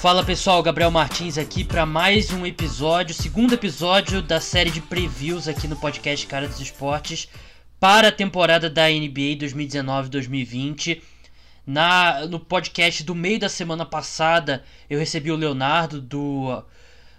Fala pessoal, Gabriel Martins aqui para mais um episódio, segundo episódio da série de previews aqui no podcast Cara dos Esportes para a temporada da NBA 2019-2020. Na, no podcast do meio da semana passada, eu recebi o Leonardo do,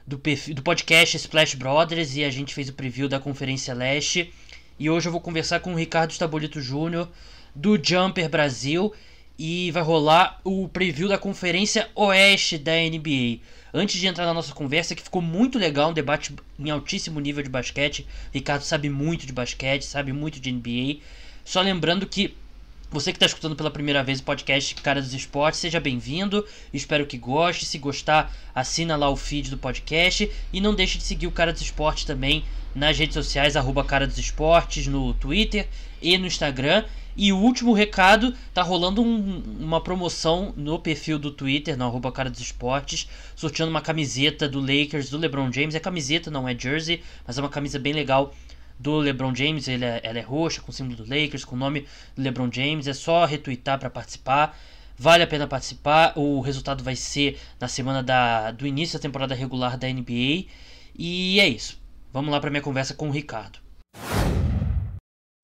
do, do podcast Splash Brothers e a gente fez o preview da Conferência Leste. E hoje eu vou conversar com o Ricardo Stabolito Júnior do Jumper Brasil e vai rolar o preview da Conferência Oeste da NBA. Antes de entrar na nossa conversa, que ficou muito legal, um debate em altíssimo nível de basquete. Ricardo sabe muito de basquete, sabe muito de NBA. Só lembrando que você que está escutando pela primeira vez o podcast Cara dos Esportes, seja bem-vindo. Espero que goste. Se gostar, assina lá o feed do podcast. E não deixe de seguir o Cara dos Esportes também nas redes sociais, arroba Cara dos Esportes, no Twitter e no Instagram. E o último recado, tá rolando um, uma promoção no perfil do Twitter, no arroba cara dos esportes, sorteando uma camiseta do Lakers, do LeBron James. É camiseta, não é jersey, mas é uma camisa bem legal do LeBron James. Ele é, ela é roxa, com o símbolo do Lakers, com o nome do LeBron James. É só retweetar para participar. Vale a pena participar. O resultado vai ser na semana da, do início da temporada regular da NBA. E é isso. Vamos lá para minha conversa com o Ricardo.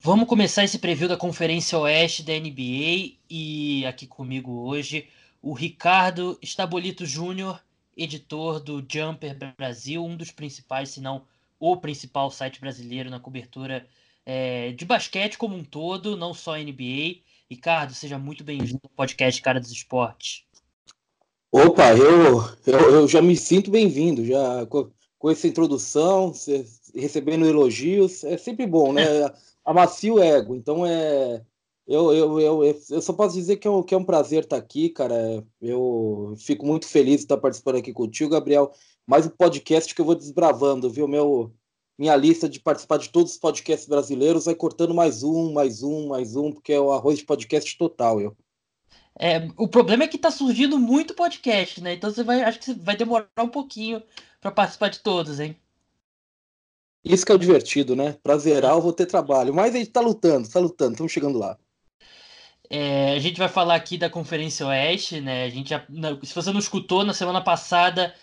Vamos começar esse preview da Conferência Oeste da NBA e aqui comigo hoje o Ricardo Estabolito Júnior, editor do Jumper Brasil, um dos principais, se não o principal site brasileiro na cobertura é, de basquete como um todo, não só NBA. Ricardo, seja muito bem-vindo ao podcast Cara dos Esportes. Opa, eu, eu, eu já me sinto bem-vindo, já com, com essa introdução, recebendo elogios, é sempre bom, né? amacia o ego. Então é. Eu, eu, eu, eu só posso dizer que é, um, que é um prazer estar aqui, cara. Eu fico muito feliz de estar participando aqui contigo, Gabriel. Mais um podcast que eu vou desbravando, viu? Meu, minha lista de participar de todos os podcasts brasileiros vai cortando mais um, mais um, mais um, porque é o arroz de podcast total, eu. É, o problema é que tá surgindo muito podcast, né? Então você vai, acho que vai demorar um pouquinho para participar de todos, hein? Isso que é o divertido, né? Pra zerar eu vou ter trabalho. Mas a gente tá lutando, tá lutando, estamos chegando lá. É, a gente vai falar aqui da Conferência Oeste, né? A gente já, se você não escutou, na semana passada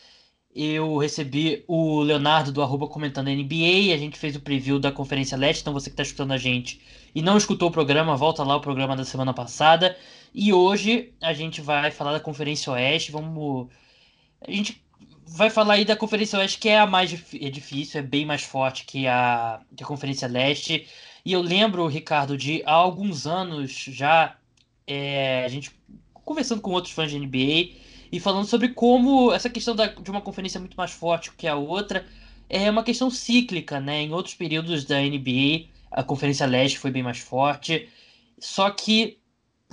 eu recebi o Leonardo do arroba comentando NBA, a gente fez o preview da Conferência Leste, então você que está escutando a gente e não escutou o programa, volta lá o programa da semana passada. E hoje a gente vai falar da Conferência Oeste, vamos... A gente vai falar aí da Conferência Oeste, que é a mais é difícil, é bem mais forte que a, que a Conferência Leste. E eu lembro, Ricardo, de há alguns anos já, é, a gente conversando com outros fãs de NBA e falando sobre como essa questão da, de uma conferência muito mais forte que a outra é uma questão cíclica, né? Em outros períodos da NBA, a Conferência Leste foi bem mais forte. Só que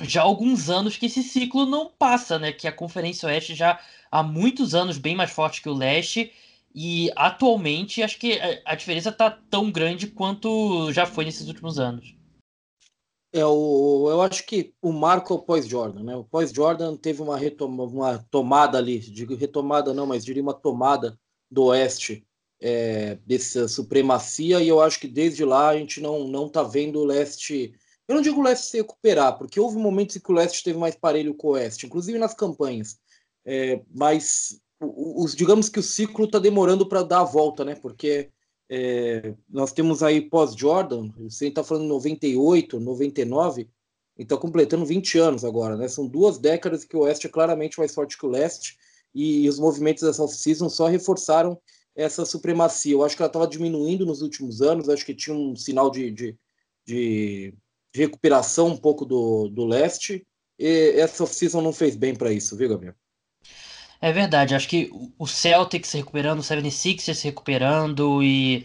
já há alguns anos que esse ciclo não passa, né? Que a Conferência Oeste já há muitos anos bem mais forte que o Leste. E atualmente acho que a diferença está tão grande quanto já foi nesses últimos anos. É, o, eu acho que o marco é o pós-Jordan, né? O pós-Jordan teve uma, retoma, uma tomada ali, digo retomada não, mas diria uma tomada do Oeste é, dessa supremacia, e eu acho que desde lá a gente não, não tá vendo o Leste eu não digo o Leste se recuperar, porque houve momentos em que o Leste esteve mais parelho com o Oeste, inclusive nas campanhas. É, mas os, digamos que o ciclo está demorando para dar a volta, né? Porque é, nós temos aí pós-Jordan, você está falando 98, 99, e está completando 20 anos agora, né? São duas décadas que o Oeste é claramente mais forte que o Leste, e, e os movimentos dessa off-season só reforçaram essa supremacia. Eu acho que ela estava diminuindo nos últimos anos, acho que tinha um sinal de, de, de de recuperação um pouco do, do leste. E essa off-season não fez bem para isso, viu, Gabriel? É verdade, acho que o Celtics se recuperando, o 76ers se recuperando e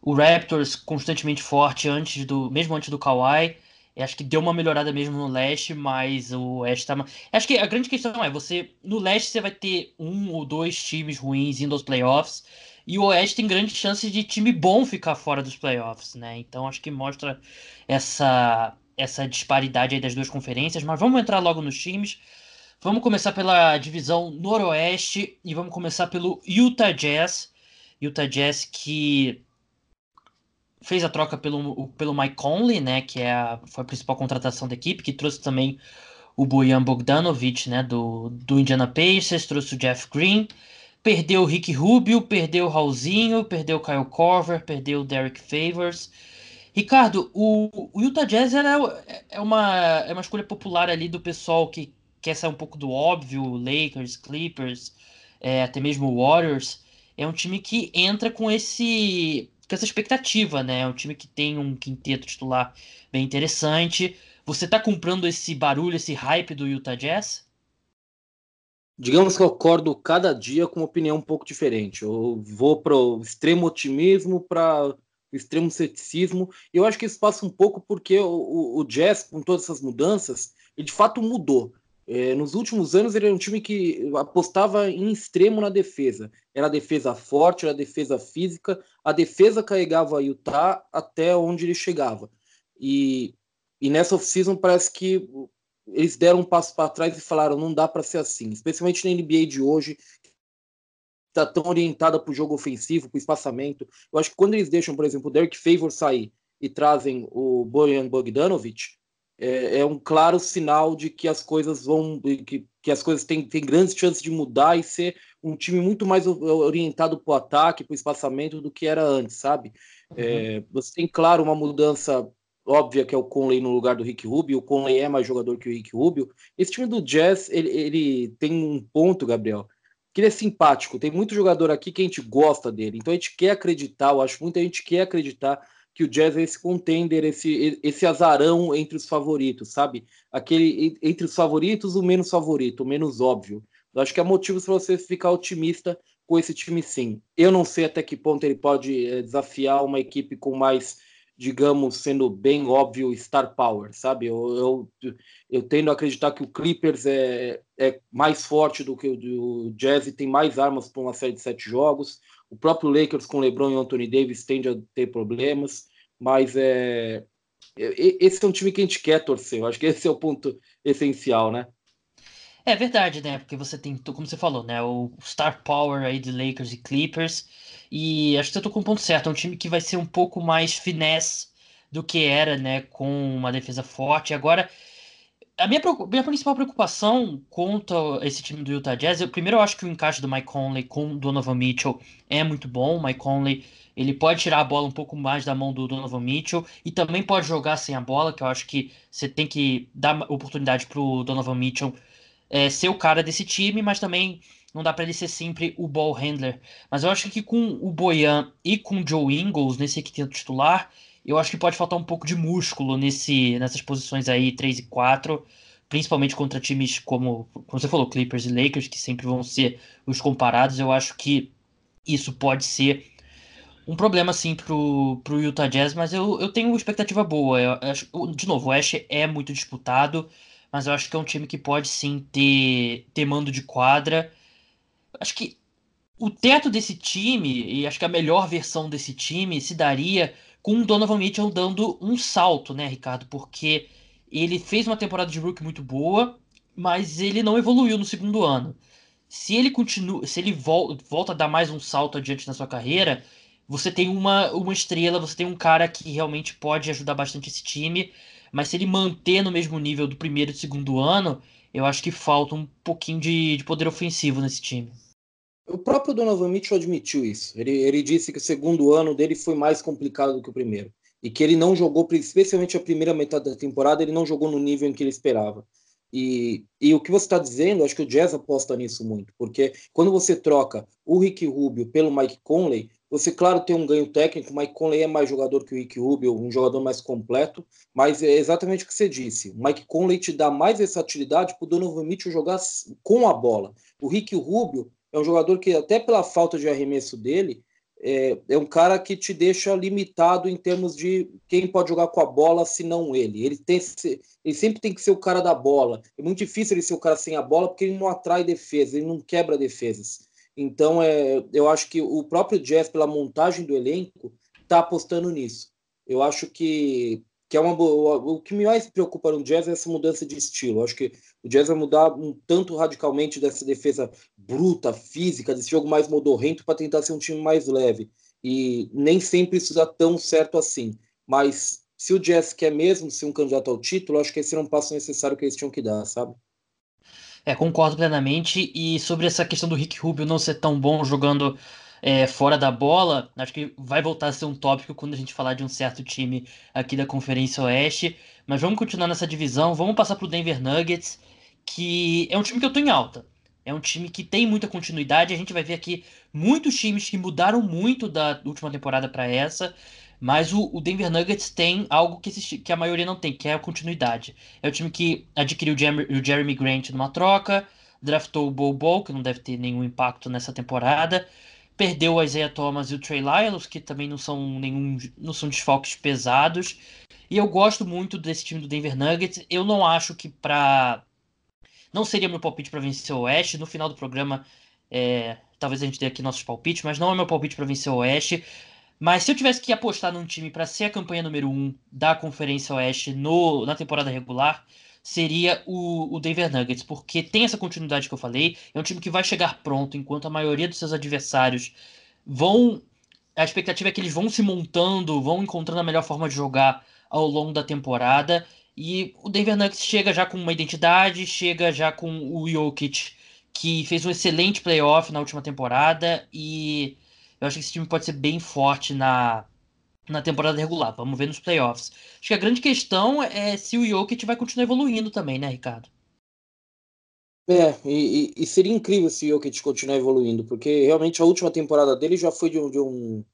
o Raptors constantemente forte antes do, mesmo antes do Kawhi. Acho que deu uma melhorada mesmo no leste, mas o oeste tá. Acho que a grande questão é: você no leste você vai ter um ou dois times ruins indo aos playoffs, e o oeste tem grande chance de time bom ficar fora dos playoffs, né? Então acho que mostra essa, essa disparidade aí das duas conferências. Mas vamos entrar logo nos times. Vamos começar pela divisão noroeste e vamos começar pelo Utah Jazz. Utah Jazz que fez a troca pelo, pelo Mike Conley, né, que é a, foi a principal contratação da equipe, que trouxe também o Bojan Bogdanovic, né, do, do Indiana Pacers, trouxe o Jeff Green, perdeu o Rick Rubio, perdeu o Raulzinho, perdeu o Kyle Corver, perdeu o Derek Favors. Ricardo, o, o Utah Jazz era, é, uma, é uma escolha popular ali do pessoal que quer sair um pouco do óbvio, Lakers, Clippers, é, até mesmo Warriors. É um time que entra com esse com essa expectativa, né? É um time que tem um quinteto titular bem interessante. Você tá comprando esse barulho, esse hype do Utah Jazz? Digamos que eu acordo cada dia com uma opinião um pouco diferente. Eu vou para o extremo otimismo, para extremo ceticismo. E eu acho que isso passa um pouco porque o, o, o Jazz, com todas essas mudanças, ele de fato mudou. É, nos últimos anos ele era um time que apostava em extremo na defesa. Era a defesa forte, era a defesa física. A defesa carregava a Utah até onde ele chegava. E e nessa off-season parece que eles deram um passo para trás e falaram: não dá para ser assim, especialmente na NBA de hoje, que está tão orientada para o jogo ofensivo, para o espaçamento. Eu acho que quando eles deixam, por exemplo, o Derek Favor sair e trazem o Bojan Bogdanovic, é, é, um claro sinal de que as coisas vão, que, que as coisas têm, têm grandes chances de mudar e ser um time muito mais orientado para o ataque, para o espaçamento do que era antes, sabe? Uhum. É, você tem, claro, uma mudança óbvia que é o Conley no lugar do Rick Rubio. O Conley é mais jogador que o Rick Rubio. Esse time do Jazz, ele, ele tem um ponto, Gabriel, que ele é simpático. Tem muito jogador aqui que a gente gosta dele. Então a gente quer acreditar, eu acho muita gente quer acreditar que o Jazz é esse contender, esse, esse azarão entre os favoritos, sabe? Aquele entre os favoritos, o menos favorito, o menos óbvio. Eu acho que há motivos para você ficar otimista com esse time, sim. Eu não sei até que ponto ele pode é, desafiar uma equipe com mais digamos, sendo bem óbvio, star power, sabe? Eu, eu, eu tendo a acreditar que o Clippers é, é mais forte do que o, o Jazz e tem mais armas para uma série de sete jogos. O próprio Lakers com LeBron e Anthony Davis tende a ter problemas, mas é, esse é um time que a gente quer torcer. Eu acho que esse é o ponto essencial, né? É verdade, né? Porque você tem, como você falou, né? O star power aí de Lakers e Clippers e acho que você tocou um ponto certo. É um time que vai ser um pouco mais finesse do que era, né? Com uma defesa forte. Agora, a minha, minha principal preocupação quanto a esse time do Utah Jazz, eu, primeiro eu acho que o encaixe do Mike Conley com o Donovan Mitchell é muito bom. O Mike Conley ele pode tirar a bola um pouco mais da mão do Donovan Mitchell e também pode jogar sem a bola, que eu acho que você tem que dar oportunidade para o Donovan Mitchell é, ser o cara desse time, mas também não dá para ele ser sempre o ball handler. Mas eu acho que com o Boyan e com o Joe Ingles nesse quinteto titular, eu acho que pode faltar um pouco de músculo nesse, nessas posições aí 3 e 4, principalmente contra times como, como você falou, Clippers e Lakers, que sempre vão ser os comparados. Eu acho que isso pode ser um problema assim pro, pro Utah Jazz, mas eu, eu tenho expectativa boa. Eu, eu, de novo, o Ash é muito disputado, mas eu acho que é um time que pode sim ter, ter mando de quadra acho que o teto desse time, e acho que a melhor versão desse time, se daria com o Donovan Mitchell dando um salto, né, Ricardo? Porque ele fez uma temporada de rookie muito boa, mas ele não evoluiu no segundo ano. Se ele continua, se ele vol volta a dar mais um salto adiante na sua carreira, você tem uma, uma estrela, você tem um cara que realmente pode ajudar bastante esse time, mas se ele manter no mesmo nível do primeiro e do segundo ano, eu acho que falta um pouquinho de, de poder ofensivo nesse time. O próprio Donovan Mitchell admitiu isso. Ele, ele disse que o segundo ano dele foi mais complicado do que o primeiro. E que ele não jogou, especialmente a primeira metade da temporada, ele não jogou no nível em que ele esperava. E, e o que você está dizendo, acho que o Jazz aposta nisso muito, porque quando você troca o Rick Rubio pelo Mike Conley, você, claro, tem um ganho técnico. O Mike Conley é mais jogador que o Rick Rubio, um jogador mais completo, mas é exatamente o que você disse. O Mike Conley te dá mais versatilidade para o Donovan Mitchell jogar com a bola. O Rick Rubio é um jogador que, até pela falta de arremesso dele, é, é, um cara que te deixa limitado em termos de quem pode jogar com a bola se não ele. Ele, tem ele sempre tem que ser o cara da bola. É muito difícil ele ser o cara sem a bola porque ele não atrai defesa, ele não quebra defesas. Então, é, eu acho que o próprio Jeff, pela montagem do elenco, está apostando nisso. Eu acho que que é uma o que me mais preocupa no Jazz é essa mudança de estilo. Acho que o Jazz vai mudar um tanto radicalmente dessa defesa bruta, física, desse jogo mais modorrento para tentar ser um time mais leve. E nem sempre isso dá tão certo assim. Mas se o Jazz quer mesmo ser um candidato ao título, acho que esse era um passo necessário que eles tinham que dar, sabe? É, concordo plenamente. E sobre essa questão do Rick Rubio não ser tão bom jogando é, fora da bola, acho que vai voltar a ser um tópico quando a gente falar de um certo time aqui da Conferência Oeste. Mas vamos continuar nessa divisão. Vamos passar para o Denver Nuggets, que é um time que eu tô em alta. É um time que tem muita continuidade. A gente vai ver aqui muitos times que mudaram muito da última temporada para essa. Mas o, Denver Nuggets tem algo que, esse, que, a maioria não tem, que é a continuidade. É o time que adquiriu o Jeremy, Grant numa troca, draftou o Bo Bo, que não deve ter nenhum impacto nessa temporada, perdeu o Isaiah Thomas e o Trey Lyles, que também não são nenhum, não são desfalques pesados. E eu gosto muito desse time do Denver Nuggets. Eu não acho que para não seria meu palpite para vencer o Oeste. No final do programa, é, talvez a gente dê aqui nossos palpites, mas não é meu palpite para vencer o Oeste. Mas se eu tivesse que apostar num time para ser a campanha número 1 um da Conferência Oeste no, na temporada regular, seria o, o Denver Nuggets, porque tem essa continuidade que eu falei. É um time que vai chegar pronto, enquanto a maioria dos seus adversários vão. A expectativa é que eles vão se montando, vão encontrando a melhor forma de jogar ao longo da temporada. E o Denver Nuggets chega já com uma identidade, chega já com o Jokic, que fez um excelente playoff na última temporada. E eu acho que esse time pode ser bem forte na, na temporada regular. Vamos ver nos playoffs. Acho que a grande questão é se o Jokic vai continuar evoluindo também, né, Ricardo? É, e, e seria incrível se o Jokic continuar evoluindo, porque realmente a última temporada dele já foi de um, de um,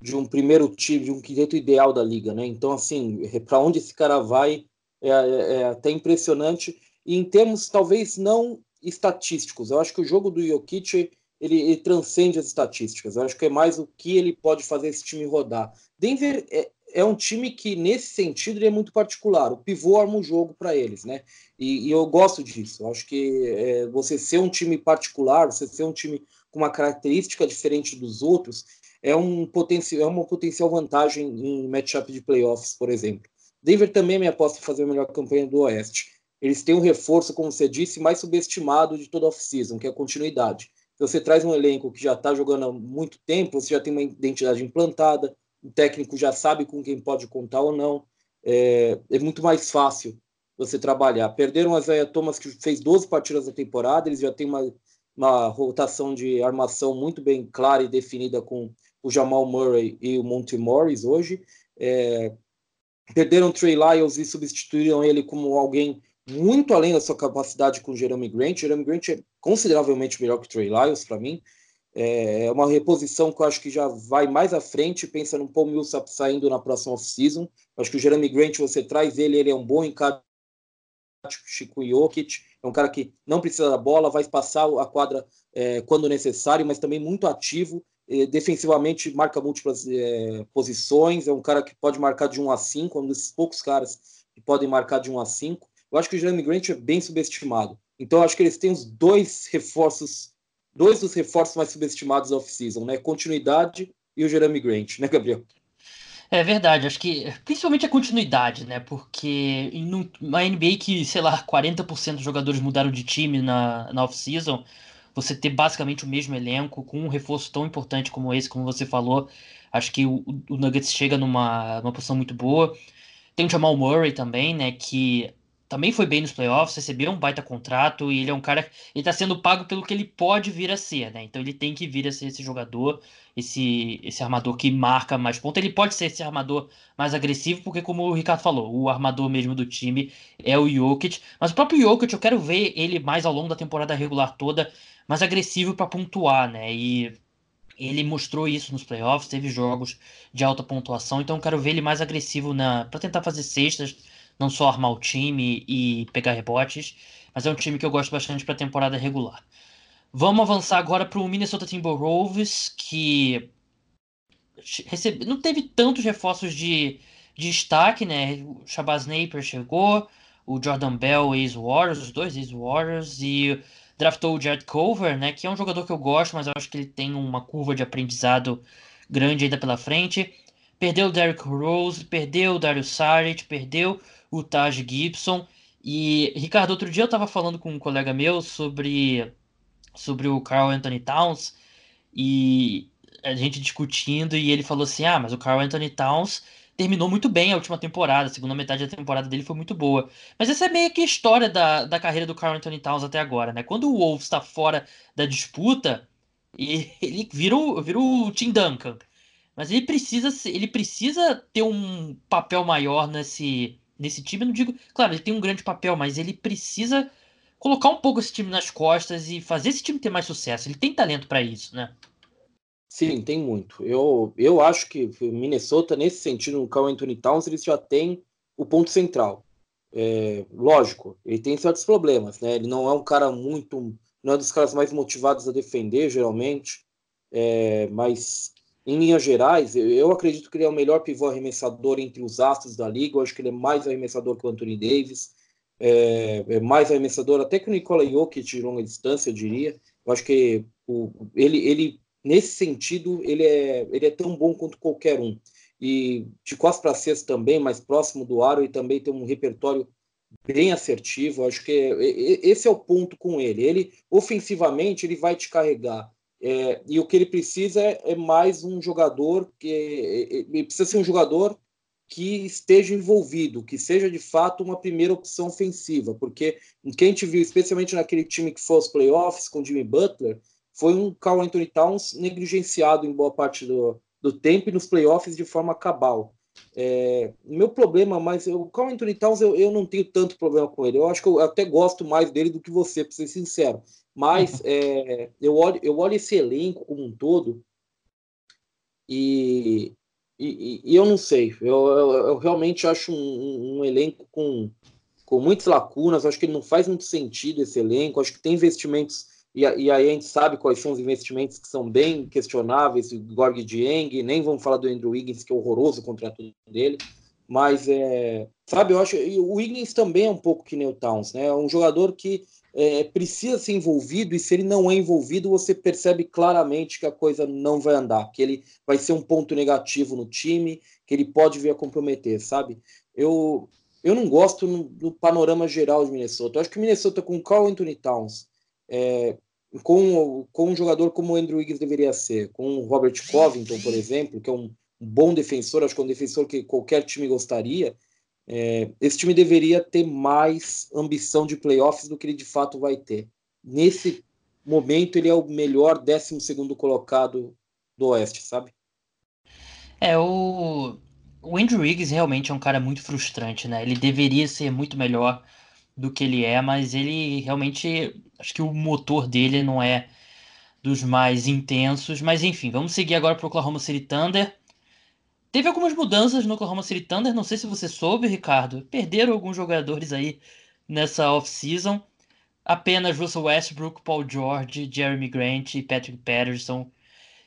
de um primeiro time, de um quinteto ideal da liga, né? Então, assim, para onde esse cara vai, é, é, é até impressionante. E em termos, talvez não estatísticos, eu acho que o jogo do Jokic ele, ele, transcende as estatísticas. Eu acho que é mais o que ele pode fazer esse time rodar. Denver é, é um time que, nesse sentido, é muito particular. O pivô arma o jogo para eles, né? E, e, eu gosto disso. Eu acho que é, você ser um time particular, você ser um time com uma característica diferente dos outros, é, um potencial, é uma potencial vantagem em matchup de playoffs, por exemplo. Denver também me aposta fazer a melhor campanha do Oeste. Eles têm um reforço, como você disse, mais subestimado de toda a off-season, que é a continuidade. Se você traz um elenco que já está jogando há muito tempo, você já tem uma identidade implantada, o técnico já sabe com quem pode contar ou não. É, é muito mais fácil você trabalhar. Perderam a Isaiah Thomas, que fez 12 partidas na temporada, eles já têm uma, uma rotação de armação muito bem clara e definida com o Jamal Murray e o Monty Morris hoje. É, perderam Trey Lyles e substituíram ele como alguém muito além da sua capacidade com Jeremy Grant. Jeremy Grant é consideravelmente melhor que Trey Lyles para mim. É, é uma reposição que eu acho que já vai mais à frente, pensa no Paul Millsap saindo na próxima off-season. Acho que o Jeremy Grant, você traz ele, ele é um bom encaixe com o Jokic, é um cara que não precisa da bola, vai passar a quadra é, quando necessário, mas também muito ativo, defensivamente marca múltiplas é, posições, é um cara que pode marcar de 1 a 5, um desses poucos caras que podem marcar de 1 a 5. Eu acho que o Jeremy Grant é bem subestimado. Então, acho que eles têm os dois reforços, dois dos reforços mais subestimados da off-season, né? Continuidade e o Jeremy Grant, né, Gabriel? É verdade, acho que principalmente a continuidade, né? Porque uma NBA que, sei lá, 40% dos jogadores mudaram de time na, na off-season, você ter basicamente o mesmo elenco com um reforço tão importante como esse, como você falou, acho que o, o Nuggets chega numa, numa posição muito boa. Tem o Jamal Murray também, né? Que também foi bem nos playoffs, recebeu um baita contrato e ele é um cara. Ele tá sendo pago pelo que ele pode vir a ser, né? Então ele tem que vir a ser esse jogador, esse, esse armador que marca mais pontos. Ele pode ser esse armador mais agressivo, porque, como o Ricardo falou, o armador mesmo do time é o Jokic. Mas o próprio Jokic, eu quero ver ele mais ao longo da temporada regular toda, mais agressivo para pontuar, né? E ele mostrou isso nos playoffs, teve jogos de alta pontuação, então eu quero ver ele mais agressivo na para tentar fazer cestas não só armar o time e pegar rebotes, mas é um time que eu gosto bastante para a temporada regular. Vamos avançar agora para o Minnesota Timberwolves, que recebe... não teve tantos reforços de, de destaque, né? O Shabazz Napier chegou, o Jordan Bell, ex-Warriors, os dois ex-Warriors, e draftou o Jared Culver, né? Que é um jogador que eu gosto, mas eu acho que ele tem uma curva de aprendizado grande ainda pela frente. Perdeu o Derrick Rose, perdeu o Dario Saric, perdeu o Taj Gibson. E, Ricardo, outro dia eu estava falando com um colega meu sobre, sobre o Carl Anthony Towns e a gente discutindo e ele falou assim: ah, mas o Carl Anthony Towns terminou muito bem a última temporada, a segunda metade da temporada dele foi muito boa. Mas essa é meio que a história da, da carreira do Carl Anthony Towns até agora, né? Quando o Wolves está fora da disputa, ele vira o, vira o Tim Duncan. Mas ele precisa, ele precisa ter um papel maior nesse, nesse time. Eu não digo, claro, ele tem um grande papel, mas ele precisa colocar um pouco esse time nas costas e fazer esse time ter mais sucesso. Ele tem talento para isso, né? Sim, tem muito. Eu, eu acho que Minnesota, nesse sentido, no Carl Anthony Towns, eles já têm o ponto central. É, lógico, ele tem certos problemas, né? Ele não é um cara muito. Não é dos caras mais motivados a defender, geralmente. É, mas, em linhas gerais, eu, eu, acredito que ele é o melhor pivô arremessador entre os astros da liga. Eu acho que ele é mais arremessador que o Anthony Davis. É, é mais arremessador até que o Nikola Jokic de longa distância, eu diria. Eu acho que o, ele, ele nesse sentido, ele é, ele é tão bom quanto qualquer um. E de costas para cesta também, mais próximo do aro, e também tem um repertório bem assertivo. Acho que é, é, esse é o ponto com ele. Ele, ofensivamente, ele vai te carregar. É, e o que ele precisa é, é mais um jogador que é, ele precisa ser um jogador que esteja envolvido, que seja de fato uma primeira opção ofensiva, porque quem te viu, especialmente naquele time que foi aos playoffs com Jimmy Butler, foi um Carl Anthony Towns negligenciado em boa parte do, do tempo e nos playoffs de forma cabal. É, meu problema, mas o Carl Anthony Towns eu, eu não tenho tanto problema com ele. Eu acho que eu até gosto mais dele do que você, para ser sincero. Mas é, eu, olho, eu olho esse elenco como um todo e, e, e eu não sei. Eu, eu, eu realmente acho um, um, elenco com, com muitas lacunas. Acho que ele não faz muito sentido esse elenco. Acho que tem investimentos e, e, aí a gente sabe quais são os investimentos que são bem questionáveis, o Gorg Dieng, nem vamos falar do Andrew Wiggins, que é horroroso o contrato dele, mas, é, sabe, eu acho, o Wiggins também é um pouco que nem o Towns, né, é um jogador que é, precisa ser envolvido, e se ele não é envolvido, você percebe claramente que a coisa não vai andar, que ele vai ser um ponto negativo no time, que ele pode vir a comprometer, sabe? Eu, eu não gosto no, no panorama geral de Minnesota. Eu acho que Minnesota com Carl Anthony Towns, é, com, com um jogador como o Andrew Wiggins deveria ser, com o Robert Covington, por exemplo, que é um bom defensor, acho que é um defensor que qualquer time gostaria, é, esse time deveria ter mais ambição de playoffs do que ele de fato vai ter. Nesse momento, ele é o melhor 12 colocado do Oeste, sabe? É, o, o Andrew Wiggins realmente é um cara muito frustrante, né? Ele deveria ser muito melhor do que ele é, mas ele realmente. Acho que o motor dele não é dos mais intensos. Mas enfim, vamos seguir agora para o Oklahoma City Thunder. Teve algumas mudanças no Oklahoma City Thunder, não sei se você soube, Ricardo. Perderam alguns jogadores aí nessa off-season. Apenas Russell Westbrook, Paul George, Jeremy Grant e Patrick Patterson.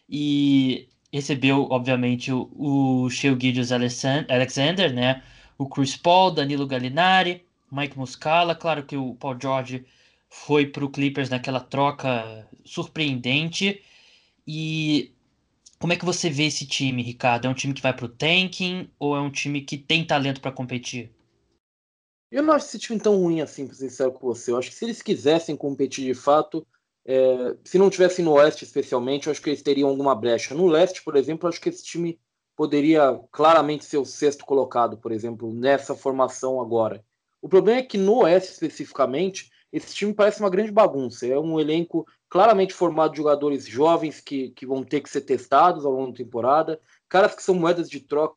E recebeu, obviamente, o, o Shea Gilgeous Alexander, né? O Chris Paul, Danilo Gallinari, Mike Muscala. Claro que o Paul George foi para o Clippers naquela troca surpreendente. E como é que você vê esse time, Ricardo? É um time que vai para o tanking ou é um time que tem talento para competir? Eu não acho esse time tão ruim assim, para ser sincero com você. Eu acho que se eles quisessem competir de fato, é, se não tivessem no Oeste especialmente, eu acho que eles teriam alguma brecha. No Leste, por exemplo, eu acho que esse time poderia claramente ser o sexto colocado, por exemplo, nessa formação agora. O problema é que no Oeste especificamente, esse time parece uma grande bagunça. É um elenco claramente formado de jogadores jovens que, que vão ter que ser testados ao longo da temporada, caras que são moedas de troca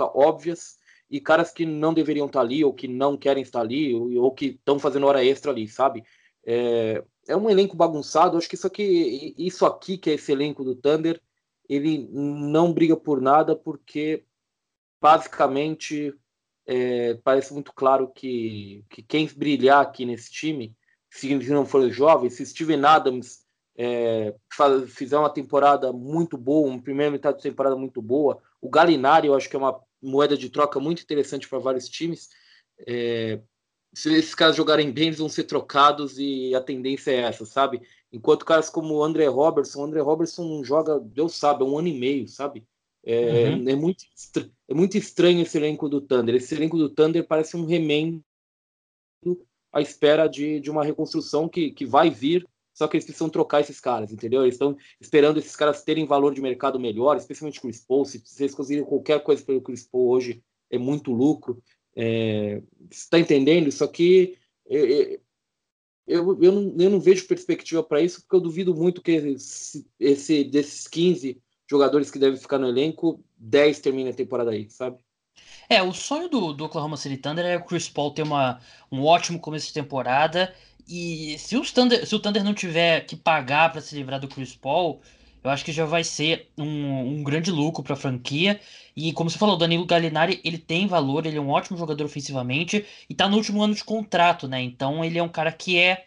óbvias e caras que não deveriam estar ali ou que não querem estar ali ou, ou que estão fazendo hora extra ali, sabe? É, é um elenco bagunçado. Acho que isso aqui, isso aqui que é esse elenco do Thunder, ele não briga por nada porque basicamente é, parece muito claro que, que quem brilhar aqui nesse time, se não for jovem, se Steven Adams é, faz, fizer uma temporada muito boa, uma primeira metade de temporada muito boa, o Galinari eu acho que é uma moeda de troca muito interessante para vários times. É, se esses caras jogarem bem, eles vão ser trocados e a tendência é essa, sabe? Enquanto caras como o André Robertson, o André Robertson joga, Deus sabe, é um ano e meio, sabe? É, uhum. é, muito, é muito estranho esse elenco do Thunder. Esse elenco do Thunder parece um remendo à espera de, de uma reconstrução que, que vai vir, só que eles precisam trocar esses caras, entendeu? Eles estão esperando esses caras terem valor de mercado melhor, especialmente o Chris Paul. Se vocês conseguirem qualquer coisa pelo Chris Paul hoje, é muito lucro. É, você está entendendo? Isso aqui. É, é, eu, eu, não, eu não vejo perspectiva para isso, porque eu duvido muito que esse, esse, desses 15 jogadores que devem ficar no elenco, 10 terminem a temporada aí, sabe? É, o sonho do, do Oklahoma City Thunder é o Chris Paul ter uma, um ótimo começo de temporada. E se, os Thunder, se o Thunder não tiver que pagar para se livrar do Chris Paul, eu acho que já vai ser um, um grande lucro para a franquia. E como você falou, o Danilo Gallinari, ele tem valor, ele é um ótimo jogador ofensivamente e está no último ano de contrato, né? Então ele é um cara que é,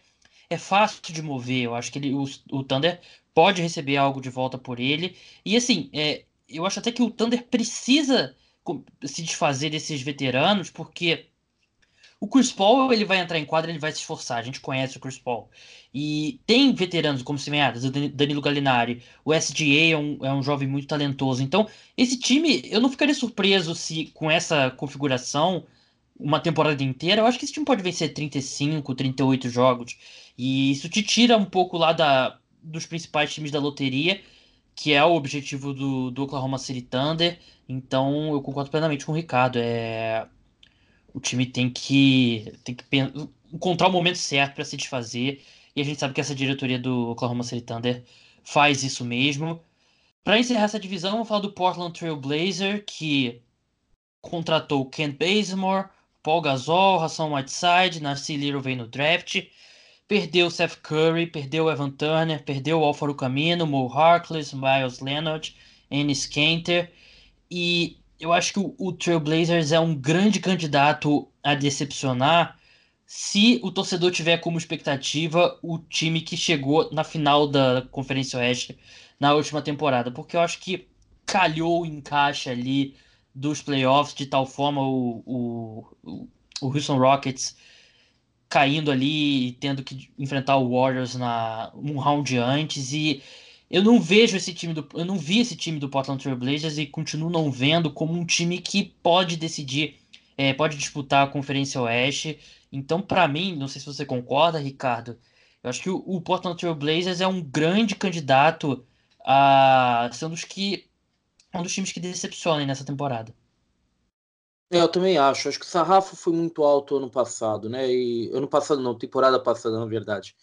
é fácil de mover. Eu acho que ele, o, o Thunder pode receber algo de volta por ele. E assim, é, eu acho até que o Thunder precisa se desfazer desses veteranos, porque o Chris Paul ele vai entrar em quadra, ele vai se esforçar. A gente conhece o Chris Paul. E tem veteranos como Semeadas, o Danilo Gallinari, o SGA é um, é um jovem muito talentoso. Então, esse time, eu não ficaria surpreso se com essa configuração, uma temporada inteira, eu acho que esse time pode vencer 35, 38 jogos. E isso te tira um pouco lá da, dos principais times da loteria que é o objetivo do, do Oklahoma City Thunder. Então eu concordo plenamente com o Ricardo. É, o time tem que, tem que encontrar o momento certo para se desfazer. E a gente sabe que essa diretoria do Oklahoma City Thunder faz isso mesmo. Para encerrar essa divisão, vamos falar do Portland Trail Blazer, que contratou Kent Bazemore, Paul Gasol, Hassan Whiteside, Narcy Little veio no draft. Perdeu Seth Curry, perdeu Evan Turner, perdeu Alfaro Camino, Mo Harkless, Miles Leonard, Ennis Kanter. E eu acho que o, o Trailblazers é um grande candidato a decepcionar se o torcedor tiver como expectativa o time que chegou na final da Conferência Oeste na última temporada. Porque eu acho que calhou o encaixe ali dos playoffs de tal forma o, o, o Houston Rockets caindo ali e tendo que enfrentar o Warriors na um round antes. E eu não vejo esse time do eu não vi esse time do Portland Trail Blazers e continuo não vendo como um time que pode decidir é, pode disputar a Conferência Oeste. Então para mim não sei se você concorda Ricardo eu acho que o, o Portland Trail Blazers é um grande candidato a ser um dos que um dos times que decepcionem nessa temporada eu também acho. Acho que o sarrafo foi muito alto ano passado, né? E ano passado não, temporada passada, na verdade.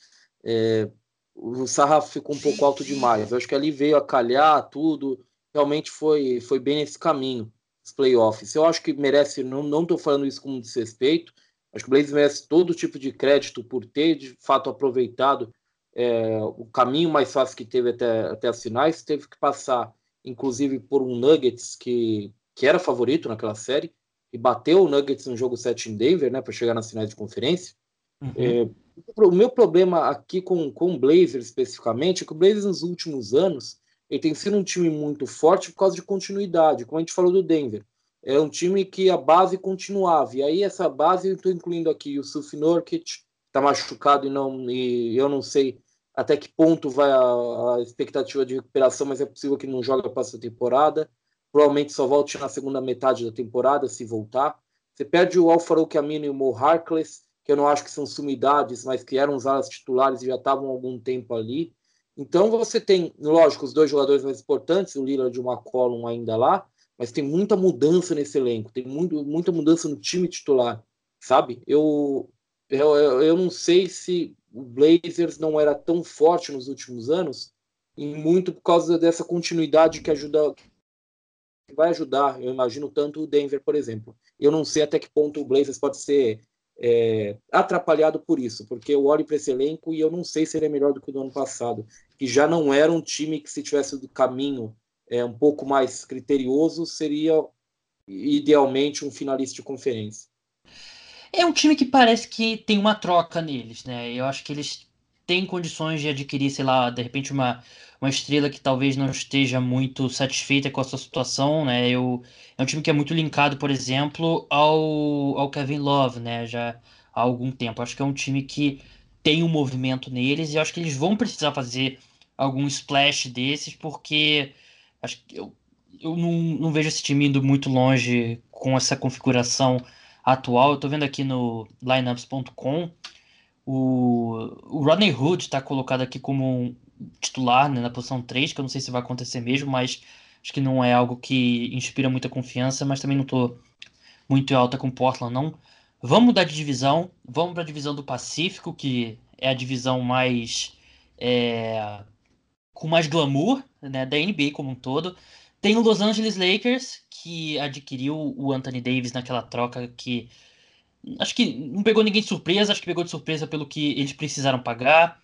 É, o sarrafo ficou um pouco alto demais. Eu acho que ali veio a calhar tudo. Realmente foi, foi bem nesse caminho, os playoffs. Eu acho que merece, não, não tô falando isso como desrespeito. Acho que o Blazers merece todo tipo de crédito por ter, de fato, aproveitado é, o caminho mais fácil que teve até, até as finais. Teve que passar, inclusive, por um Nuggets que, que era favorito naquela série e bateu o Nuggets no jogo 7 em Denver, né, para chegar nas finais de conferência. Uhum. É, o meu problema aqui com, com o Blazers especificamente é que o Blazers nos últimos anos ele tem sido um time muito forte por causa de continuidade, como a gente falou do Denver. É um time que a base continuava, e aí essa base eu estou incluindo aqui o Suf Nurkic, está machucado e, não, e eu não sei até que ponto vai a, a expectativa de recuperação, mas é possível que não jogue para essa temporada provavelmente só volte na segunda metade da temporada, se voltar. Você perde o Alfaro Camino e o Mo Harkless, que eu não acho que são sumidades, mas que eram os alas titulares e já estavam há algum tempo ali. Então você tem, lógico, os dois jogadores mais importantes, o Lillard e o McCollum ainda lá, mas tem muita mudança nesse elenco, tem muito, muita mudança no time titular, sabe? Eu, eu, eu não sei se o Blazers não era tão forte nos últimos anos, e muito por causa dessa continuidade que ajuda vai ajudar, eu imagino, tanto o Denver, por exemplo. Eu não sei até que ponto o Blazers pode ser é, atrapalhado por isso, porque eu olho para esse elenco e eu não sei se ele é melhor do que o do ano passado, que já não era um time que, se tivesse do caminho é, um pouco mais criterioso, seria idealmente um finalista de conferência. É um time que parece que tem uma troca neles, né? Eu acho que eles têm condições de adquirir, sei lá, de repente uma uma estrela que talvez não esteja muito satisfeita com a sua situação, né? Eu, é um time que é muito linkado, por exemplo, ao, ao Kevin Love, né? Já há algum tempo. Acho que é um time que tem um movimento neles e acho que eles vão precisar fazer algum splash desses, porque acho que eu, eu não, não vejo esse time indo muito longe com essa configuração atual. Eu tô vendo aqui no lineups.com O, o Rodney Hood está colocado aqui como um titular né, na posição 3, que eu não sei se vai acontecer mesmo, mas acho que não é algo que inspira muita confiança, mas também não estou muito alta com Portland, não. Vamos mudar de divisão, vamos para a divisão do Pacífico, que é a divisão mais. É, com mais glamour né, da NBA como um todo. Tem o Los Angeles Lakers, que adquiriu o Anthony Davis naquela troca que. Acho que não pegou ninguém de surpresa, acho que pegou de surpresa pelo que eles precisaram pagar.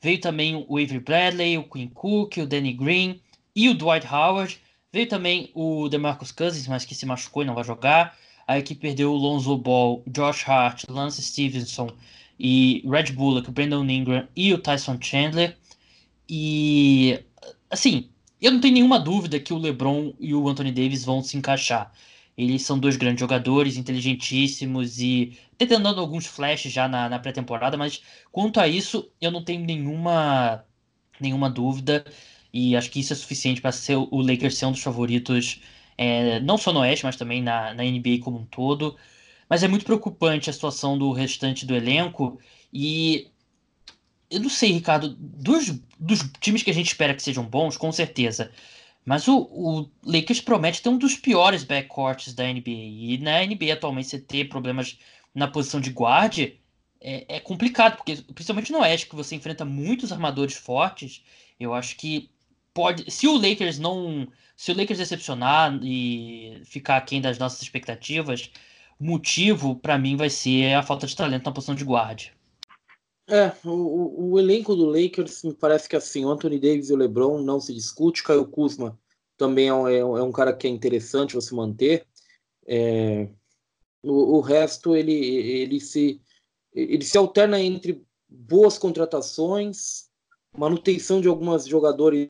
Veio também o Avery Bradley, o Quinn Cook, o Danny Green e o Dwight Howard. Veio também o DeMarcus Cousins, mas que se machucou e não vai jogar. A equipe perdeu o Lonzo Ball, Josh Hart, Lance Stevenson e Red Bullock, Brandon Ingram e o Tyson Chandler. E assim, eu não tenho nenhuma dúvida que o LeBron e o Anthony Davis vão se encaixar. Eles são dois grandes jogadores, inteligentíssimos e tentando alguns flashes já na, na pré-temporada, mas quanto a isso, eu não tenho nenhuma, nenhuma dúvida. E acho que isso é suficiente para ser o Lakers ser um dos favoritos, é, não só no Oeste, mas também na, na NBA como um todo. Mas é muito preocupante a situação do restante do elenco. E eu não sei, Ricardo, dos, dos times que a gente espera que sejam bons, com certeza. Mas o, o Lakers promete ter um dos piores backcourts da NBA. E na NBA atualmente você ter problemas na posição de guard é, é, complicado, porque principalmente no Oeste, que você enfrenta muitos armadores fortes, eu acho que pode. Se o Lakers não. Se o Lakers decepcionar e ficar aquém das nossas expectativas, o motivo para mim vai ser a falta de talento na posição de guard. É, o, o, elenco do Lakers me parece que assim, o Anthony Davis e o LeBron não se discute, Caio Kuzma também é um, é um é cara que é interessante você manter. É, o, o, resto ele, ele, se, ele se alterna entre boas contratações, manutenção de alguns jogadores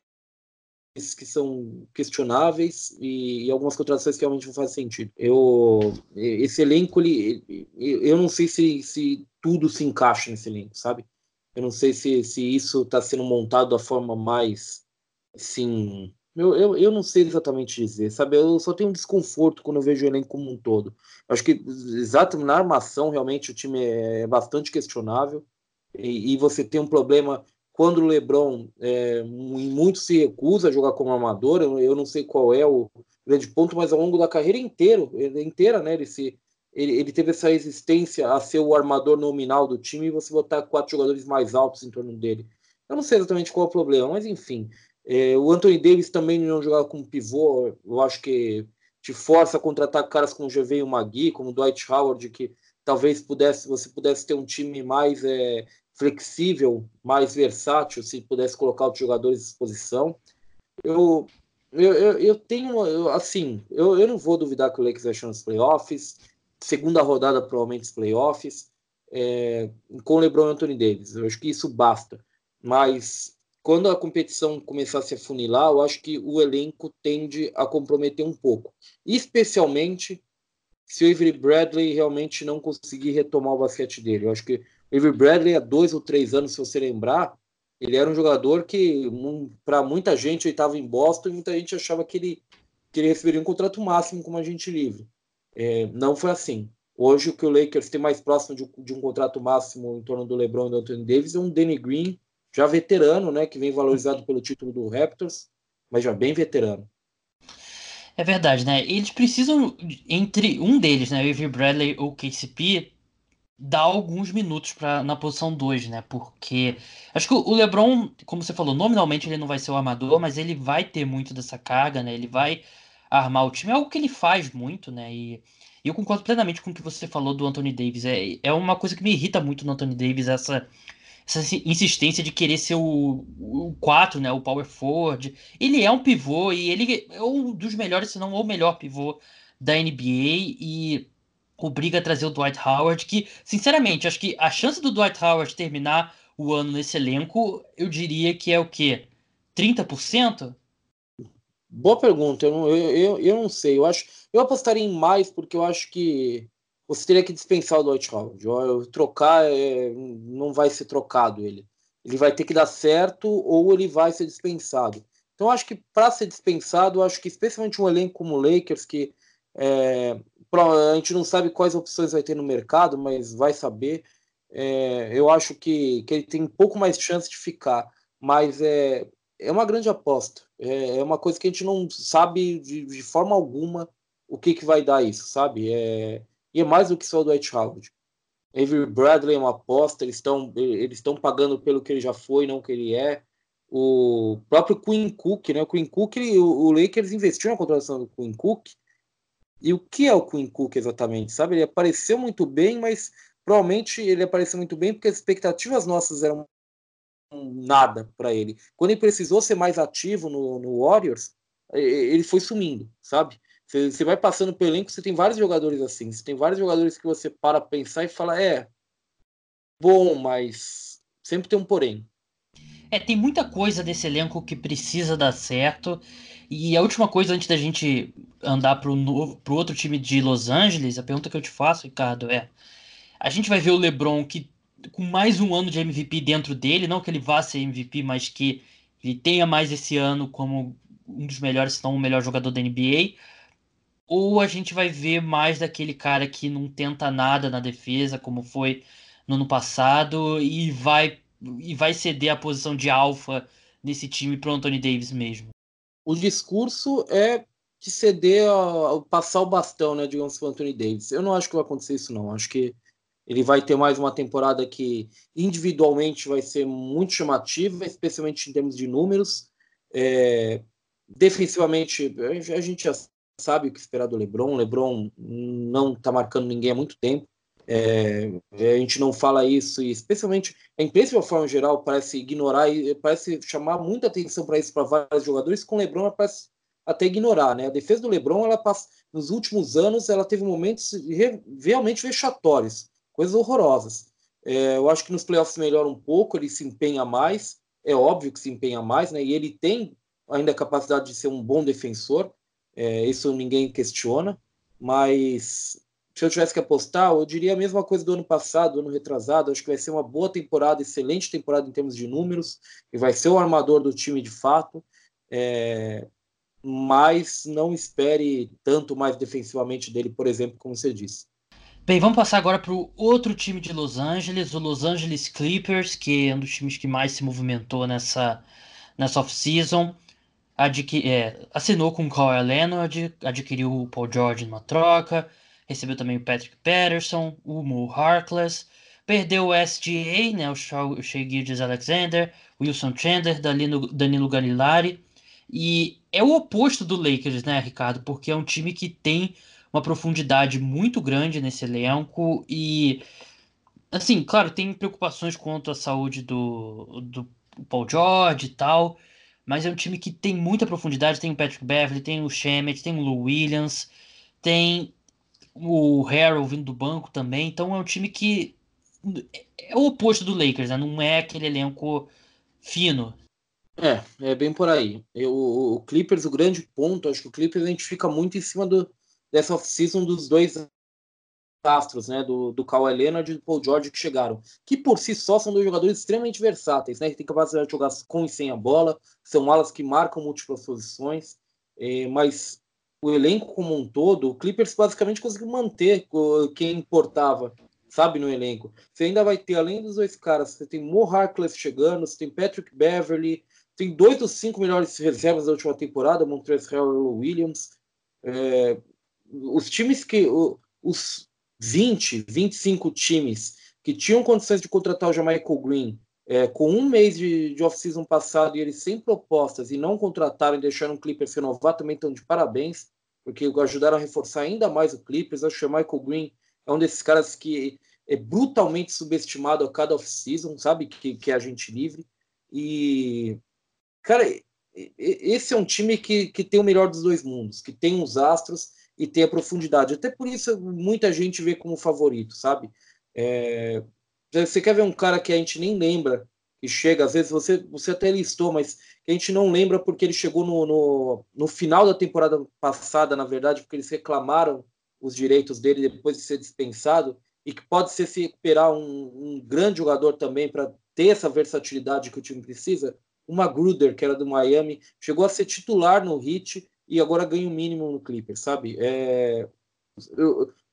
que são questionáveis e, e, algumas contratações que realmente não fazem sentido. Eu, esse elenco, ele, eu não sei se, se tudo se encaixa nesse elenco, sabe? Eu não sei se, se isso está sendo montado da forma mais, assim... Eu, eu, eu não sei exatamente dizer, sabe? Eu só tenho um desconforto quando eu vejo o elenco como um todo. Eu acho que, exato, na armação, realmente, o time é bastante questionável e, e você tem um problema quando o LeBron é, muito se recusa a jogar como armador, eu, eu, não sei qual é o grande ponto, mas ao longo da carreira inteiro, inteira, né, ele, se, ele, ele teve essa resistência a ser o armador nominal do time e você botar quatro jogadores mais altos em torno dele. Eu não sei exatamente qual é o problema, mas enfim. É, o Anthony Davis também não jogava como pivô, eu acho que te força a contratar caras como o Magui, como o Dwight Howard, que talvez pudesse você pudesse ter um time mais é, flexível, mais versátil, se pudesse colocar os jogadores à disposição. Eu, eu, eu, eu tenho, eu, assim, eu, eu não vou duvidar que o Lakers vai chegar nos playoffs, segunda rodada provavelmente os playoffs, é, com LeBron e Anthony Davis. Eu acho que isso basta. Mas quando a competição começar a se afunilar, eu acho que o elenco tende a comprometer um pouco. Especialmente se o Avery Bradley realmente não conseguir retomar o basquete dele. Eu acho que Avery Bradley, há dois ou três anos, se você lembrar, ele era um jogador que, para muita gente, ele estava em Boston e muita gente achava que ele, que ele receberia um contrato máximo como agente livre. É, não foi assim. Hoje, o que o Lakers tem mais próximo de, de, um contrato máximo em torno do LeBron e do Anthony Davis é um Danny Green, já veterano, né, que vem valorizado pelo título do Raptors, mas já bem veterano. É verdade, né? Eles precisam, entre um deles, né, Avery Bradley ou KCP, dar alguns minutos para na posição 2, né? Porque acho que o LeBron, como você falou, nominalmente ele não vai ser o armador, mas ele vai ter muito dessa carga, né? Ele vai armar o time, é algo que ele faz muito, né? E, e eu concordo plenamente com o que você falou do Anthony Davis. É, é uma coisa que me irrita muito no Anthony Davis, essa, essa insistência de querer ser o, o 4, né? O power forward. Ele é um pivô e ele é um dos melhores, se não o melhor pivô da NBA e obriga a trazer o Dwight Howard, que, sinceramente, acho que a chance do Dwight Howard terminar o ano nesse elenco, eu diria que é o quê? 30%? Boa pergunta, eu não, eu, eu, não sei. Eu acho, eu apostaria em mais, porque eu acho que você teria que dispensar o Dwight Howard. Trocar é, não vai ser trocado ele. Ele vai ter que dar certo ou ele vai ser dispensado. Então, acho que para ser dispensado, acho que especialmente um elenco como o Lakers, que é, a gente não sabe quais opções vai ter no mercado, mas vai saber. é, eu acho que, que ele tem um pouco mais chance de ficar, mas é, é uma grande aposta. É, é uma coisa que a gente não sabe de, de forma alguma o que, que vai dar isso, sabe? É, e é mais do que só o Dwight Howard. Avery Bradley é uma aposta, eles estão eles estão pagando pelo que ele já foi, não que ele é. O próprio Queen Cook, né? O Queen Cook, ele, o, o Lakers investiu na contratação do Queen Cook. E o que é o Queen Cook exatamente? Sabe? Ele apareceu muito bem, mas provavelmente ele apareceu muito bem porque as expectativas nossas eram nada para ele. Quando ele precisou ser mais ativo no, no Warriors, ele foi sumindo, sabe? Você, você vai passando pelo elenco, você tem vários jogadores assim. Você tem vários jogadores que você para pensar e fala, é bom, mas sempre tem um porém. É, tem muita coisa desse elenco que precisa dar certo. E a última coisa antes da gente andar pro, novo, pro outro time de Los Angeles, a pergunta que eu te faço, Ricardo, é: a gente vai ver o LeBron que com mais um ano de MVP dentro dele, não que ele vá ser MVP, mas que ele tenha mais esse ano como um dos melhores, se não o melhor jogador da NBA, ou a gente vai ver mais daquele cara que não tenta nada na defesa, como foi no ano passado, e vai, e vai ceder a posição de alfa nesse time para Anthony Davis mesmo? O discurso é de ceder, a, passar o bastão, né, digamos, para Anthony Davis. Eu não acho que vai acontecer isso, não. Acho que ele vai ter mais uma temporada que individualmente vai ser muito chamativa, especialmente em termos de números. É, defensivamente, a gente já sabe o que esperar do LeBron. O LeBron não está marcando ninguém há muito tempo. É, a gente não fala isso, e especialmente a imprensa de uma forma geral parece ignorar e parece chamar muita atenção para isso para vários jogadores. Com o LeBron, ela parece até ignorar, né? A defesa do LeBron, ela passa, nos últimos anos, ela teve momentos realmente vexatórios, coisas horrorosas. É, eu acho que nos playoffs melhora um pouco, ele se empenha mais, é óbvio que se empenha mais, né? E ele tem ainda a capacidade de ser um bom defensor, é, isso ninguém questiona, mas se eu tivesse que apostar, eu diria a mesma coisa do ano passado, do ano retrasado. Acho que vai ser uma boa temporada, excelente temporada em termos de números, e vai ser o armador do time de fato. É, mas não espere tanto mais defensivamente dele, por exemplo, como você disse. Bem, vamos passar agora para o outro time de Los Angeles, o Los Angeles Clippers, que é um dos times que mais se movimentou nessa, nessa off-season é, assinou com o Kawhi Leonard, adquiriu o Paul George numa troca, recebeu também o Patrick Patterson, o Mo Harkless, perdeu o SGA, né, o Shea Gildes Alexander, Wilson Chandler, Danilo, Danilo Galilari, e é o oposto do Lakers, né, Ricardo, porque é um time que tem uma profundidade muito grande nesse elenco e assim, claro, tem preocupações quanto à saúde do, do Paul George e tal, mas é um time que tem muita profundidade. Tem o Patrick Beverly, tem o Shemet, tem o Lou Williams, tem o Harrell vindo do banco também. Então é um time que é o oposto do Lakers, né? não é aquele elenco fino. É, é bem por aí. Eu, o Clippers, o grande ponto, acho que o Clippers a gente fica muito em cima do, dessa off-season dos dois astros, né, do, do Kawhi Leonard e do Paul George que chegaram, que por si só são dois jogadores extremamente versáteis, né, que têm capacidade de jogar com e sem a bola, são alas que marcam múltiplas posições, é, mas o elenco como um todo, o Clippers basicamente conseguiu manter quem importava, sabe, no elenco. Você ainda vai ter, além dos dois caras, você tem Mo Harkless chegando, você tem Patrick Beverly, tem dois dos cinco melhores reservas da última temporada, Montrezl Williams. É, os times que... Os, 20, 25 times que tinham condições de contratar o Jamaica Green é, com um mês de, de off-season passado e eles sem propostas e não contrataram e deixaram o Clippers renovar, também estão de parabéns, porque ajudaram a reforçar ainda mais o Clippers. Acho que o Michael Green é um desses caras que é brutalmente subestimado a cada off-season, sabe? Que, que é agente livre. E, cara, esse é um time que, que tem o melhor dos dois mundos, que tem os astros e ter a profundidade. Até por isso muita gente vê como favorito, sabe? É, você quer ver um cara que a gente nem lembra que chega, às vezes você, você até listou, mas a gente não lembra porque ele chegou no, no, no final da temporada passada, na verdade, porque eles reclamaram os direitos dele depois de ser dispensado, e que pode ser se recuperar um, um grande jogador também para ter essa versatilidade que o time precisa. Uma Gruder, que era do Miami, chegou a ser titular no Heat e agora ganha o mínimo no Clippers, sabe? É,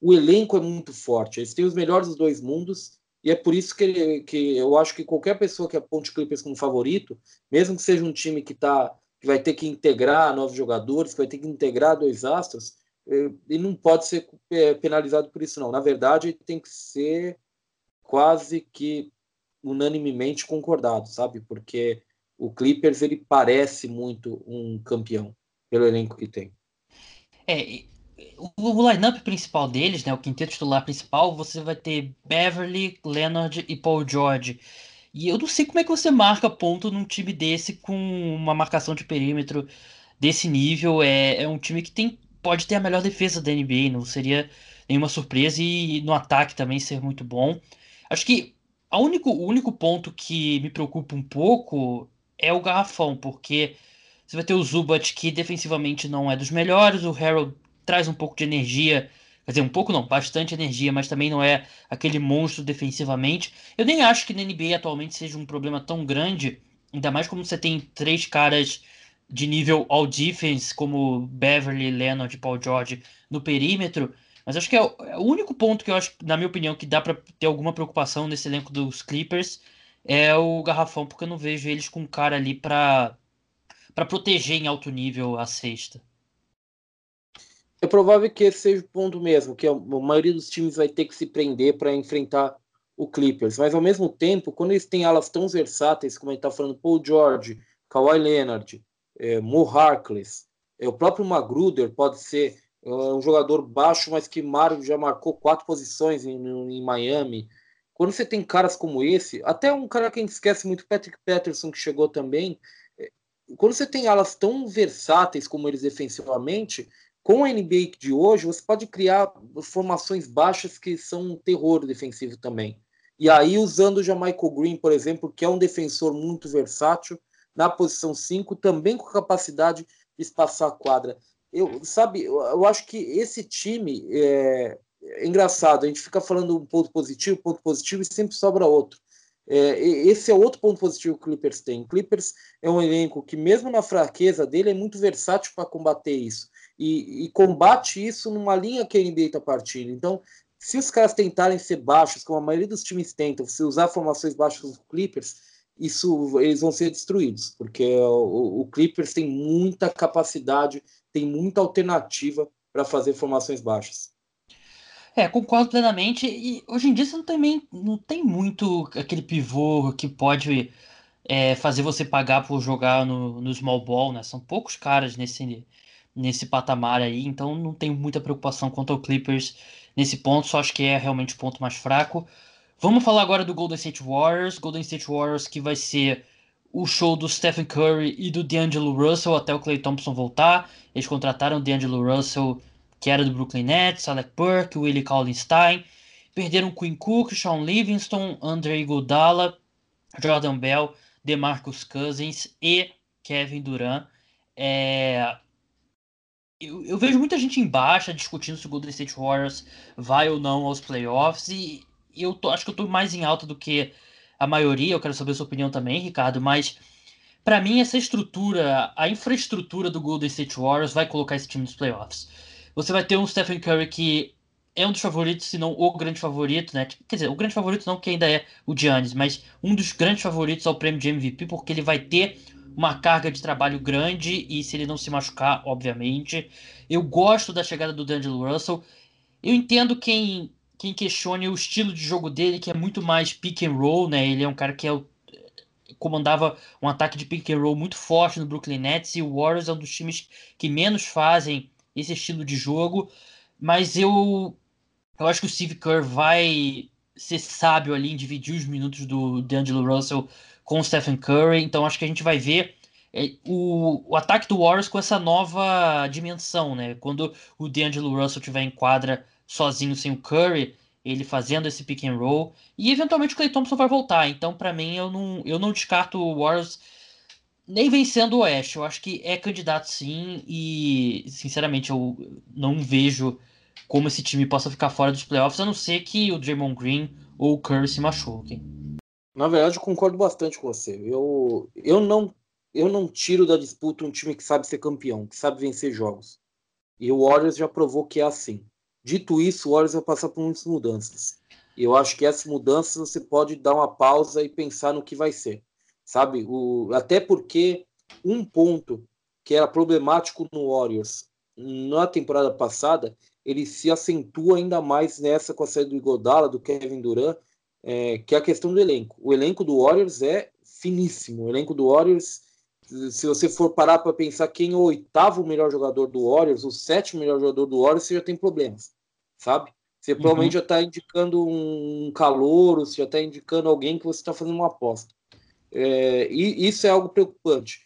o elenco é muito forte. Eles têm os melhores dos dois mundos e é por isso que, que eu acho que qualquer pessoa que aponte Clippers como favorito, mesmo que seja um time que, tá, que vai ter que integrar novos jogadores, que vai ter que integrar dois astros, é, ele não pode ser é, penalizado por isso, não. Na verdade, ele tem que ser quase que unanimemente concordado, sabe? Porque o Clippers ele parece muito um campeão pelo elenco que tem. É, o, lineup principal deles, né, o quinteto titular principal, você vai ter Beverly, Leonard e Paul George. E eu não sei como é que você marca ponto num time desse com uma marcação de perímetro desse nível. É, é um time que tem pode ter a melhor defesa da NBA, não seria nenhuma surpresa e no ataque também ser muito bom. Acho que a único, o único ponto que me preocupa um pouco é o garrafão, porque você vai ter o Zubat que defensivamente não é dos melhores, o Harold traz um pouco de energia, quer dizer, um pouco não, bastante energia, mas também não é aquele monstro defensivamente. Eu nem acho que na NBA atualmente seja um problema tão grande, ainda mais como você tem três caras de nível all defense, como Beverly, Leonard e Paul George no perímetro. Mas acho que é o, é o único ponto que eu acho, na minha opinião, que dá para ter alguma preocupação nesse elenco dos Clippers é o garrafão, porque eu não vejo eles com cara ali para para proteger em alto nível a sexta. É provável que esse seja o ponto mesmo, que a maioria dos times vai ter que se prender para enfrentar o Clippers. Mas ao mesmo tempo, quando eles têm alas tão versáteis, como a gente está falando, Paul George, Kawhi Leonard, é, Mo Harkless, é, o próprio Magruder pode ser é, um jogador baixo, mas que Mário já marcou quatro posições em, em Miami. Quando você tem caras como esse, até um cara que a gente esquece muito, Patrick Patterson, que chegou também, é, quando você tem alas tão versáteis como eles defensivamente, com a NBA de hoje, você pode criar formações baixas que são um terror defensivo também. E aí, usando o Jamaica Green, por exemplo, que é um defensor muito versátil, na posição 5, também com capacidade de espaçar a quadra. Eu, sabe, eu, eu acho que esse time, é, é engraçado, a gente fica falando um ponto positivo, ponto positivo e sempre sobra outro. É, esse é outro ponto positivo que o Clippers tem. O Clippers é um elenco que, mesmo na fraqueza dele, é muito versátil para combater isso. E, e, combate isso numa linha que a NBA está partindo. Então, se os caras tentarem ser baixos, como a maioria dos times tentam, se usar formações baixas dos Clippers, isso eles vão ser destruídos, porque o, o Clippers tem muita capacidade, tem muita alternativa para fazer formações baixas. É, concordo plenamente. E hoje em dia você não tem, não tem muito aquele pivô que pode é, fazer você pagar por jogar no, no small ball, né? São poucos caras nesse, nesse patamar aí, então não tenho muita preocupação quanto ao Clippers nesse ponto, só acho que é realmente o ponto mais fraco. Vamos falar agora do Golden State Warriors. Golden State Warriors que vai ser o show do Stephen Curry e do D'Angelo Russell até o Clay Thompson voltar. Eles contrataram o D'Angelo Russell que era do Brooklyn Nets, Alec Burke, Willie Cauley-Stein. Perderam Quinn Cook, Sean Livingston, Andre Iguodala, Jordan Bell, DeMarcus Cousins e Kevin Durant. É... Eu, eu, vejo muita gente em baixa discutindo se o Golden State Warriors vai ou não aos playoffs e eu tô, acho que eu tô mais em alta do que a maioria. Eu quero saber a sua opinião também, Ricardo, mas para mim essa estrutura, a infraestrutura do Golden State Warriors vai colocar esse time nos playoffs. Você vai ter um Stephen Curry que é um dos favoritos, se não o grande favorito, né? Quer dizer, o grande favorito não, que ainda é o Giannis, mas um dos grandes favoritos ao prêmio de MVP, porque ele vai ter uma carga de trabalho grande e se ele não se machucar, obviamente. Eu gosto da chegada do D'Angelo Russell. Eu entendo quem, quem questione o estilo de jogo dele, que é muito mais pick and roll, né? Ele é um cara que é o, comandava um ataque de pick and roll muito forte no Brooklyn Nets e o Warriors é um dos times que menos fazem esse estilo de jogo, mas eu, eu acho que o Steve Kerr vai ser sábio ali em dividir os minutos do D'Angelo Russell com o Stephen Curry, então acho que a gente vai ver é, o, o ataque do Warriors com essa nova dimensão, né? Quando o D'Angelo Russell tiver em quadra sozinho sem o Curry, ele fazendo esse pick and roll, e eventualmente o Clay Thompson vai voltar, então para mim eu não, eu não descarto o Warriors nem vencendo o Oeste. Eu acho que é candidato sim. E, sinceramente, eu não vejo como esse time possa ficar fora dos playoffs, a não ser que o Draymond Green ou o Curry se machuquem. Na verdade, concordo bastante com você. Eu, eu, não, eu não tiro da disputa um time que sabe ser campeão, que sabe vencer jogos. E o Warriors já provou que é assim. Dito isso, o Warriors vai passar por muitas mudanças. E eu acho que essa mudança você pode dar uma pausa e pensar no que vai ser, sabe? O, até porque um ponto que era problemático no Warriors na temporada passada, ele se acentua ainda mais nessa com a saída do Igodala, do Kevin Durant, é, que é a questão do elenco. O elenco do Warriors é finíssimo. O elenco do Warriors, se você for parar para pensar quem é o oitavo melhor jogador do Warriors, o sétimo melhor jogador do Warriors, você já tem problemas, sabe? Você uhum. provavelmente já está indicando um calor, você já está indicando alguém que você está fazendo uma aposta. É, e isso é algo preocupante.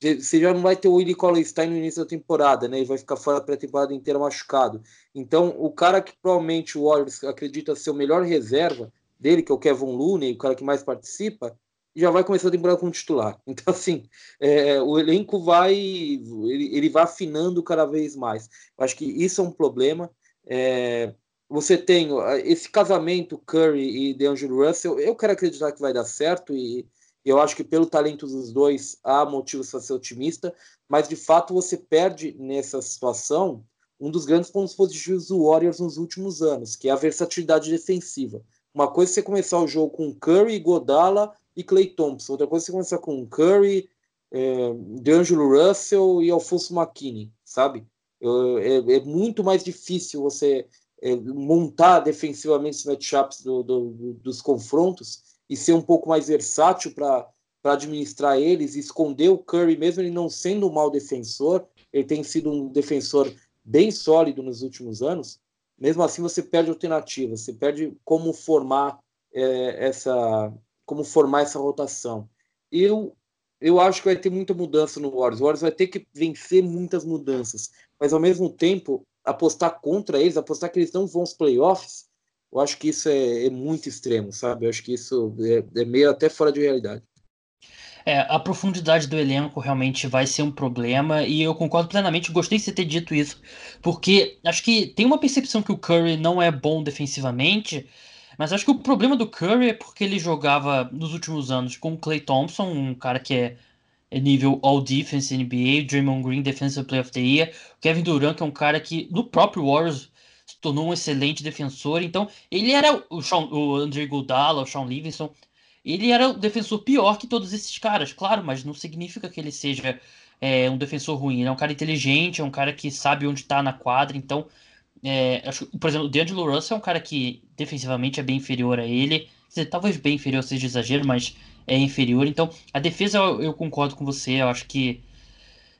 Você já não vai ter o Willie Collinstein no início da temporada, né? Ele vai ficar fora a pré-temporada inteira machucado. Então, o cara que provavelmente o Warriors acredita ser o melhor reserva dele, que é o Kevin Looney, o cara que mais participa, já vai começar a temporada como titular. Então, assim, é, o elenco vai ele, ele vai afinando cada vez mais. Eu acho que isso é um problema. É, você tem esse casamento Curry e DeAngelo Russell, eu quero acreditar que vai dar certo e eu acho que pelo talento dos dois há motivos para ser otimista, mas de fato você perde nessa situação um dos grandes pontos positivos do Warriors nos últimos anos, que é a versatilidade defensiva. Uma coisa é você começar o jogo com Curry, Godala e Clay Thompson, outra coisa é você começar com Curry, é, D'Angelo Russell e Alfonso McKinney, sabe? É, é, muito mais difícil você é, montar defensivamente os matchups do, do, do, dos confrontos e ser um pouco mais versátil para administrar eles, esconder o Curry, mesmo ele não sendo um mau defensor, ele tem sido um defensor bem sólido nos últimos anos. Mesmo assim, você perde alternativa, você perde como formar é, essa como formar essa rotação. Eu eu acho que vai ter muita mudança no Warriors. O Warriors vai ter que vencer muitas mudanças, mas ao mesmo tempo apostar contra eles, apostar que eles não vão aos playoffs, eu acho que isso é, é muito extremo, sabe? Eu acho que isso é, é meio até fora de realidade. É, a profundidade do elenco realmente vai ser um problema e eu concordo plenamente. Gostei de você ter dito isso, porque acho que tem uma percepção que o Curry não é bom defensivamente, mas acho que o problema do Curry é porque ele jogava nos últimos anos com o Clay Thompson, um cara que é, é nível All Defense NBA, Draymond Green Defensive Player of the Year, Kevin Durant que é um cara que no próprio Warriors se tornou um excelente defensor. Então, ele era o, Sean, o André Godala, o Sean Livingston. Ele era o defensor pior que todos esses caras, claro, mas não significa que ele seja é, um defensor ruim. Ele é um cara inteligente, é um cara que sabe onde está na quadra. Então, é, acho, por exemplo, o D'Angelo Russell é um cara que defensivamente é bem inferior a ele. Dizer, talvez bem inferior seja exagero, mas é inferior. Então, a defesa eu, eu concordo com você. Eu acho que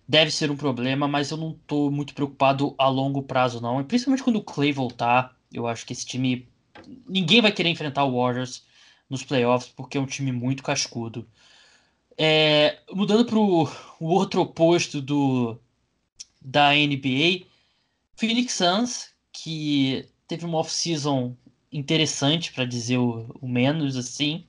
deve ser um problema, mas eu não estou muito preocupado a longo prazo, não. E principalmente quando o Clay voltar, eu acho que esse time. Ninguém vai querer enfrentar o Warriors nos playoffs, porque é um time muito cascudo. É, mudando para o outro oposto do, da NBA, Phoenix Suns, que teve uma off-season interessante, para dizer o, o, menos assim.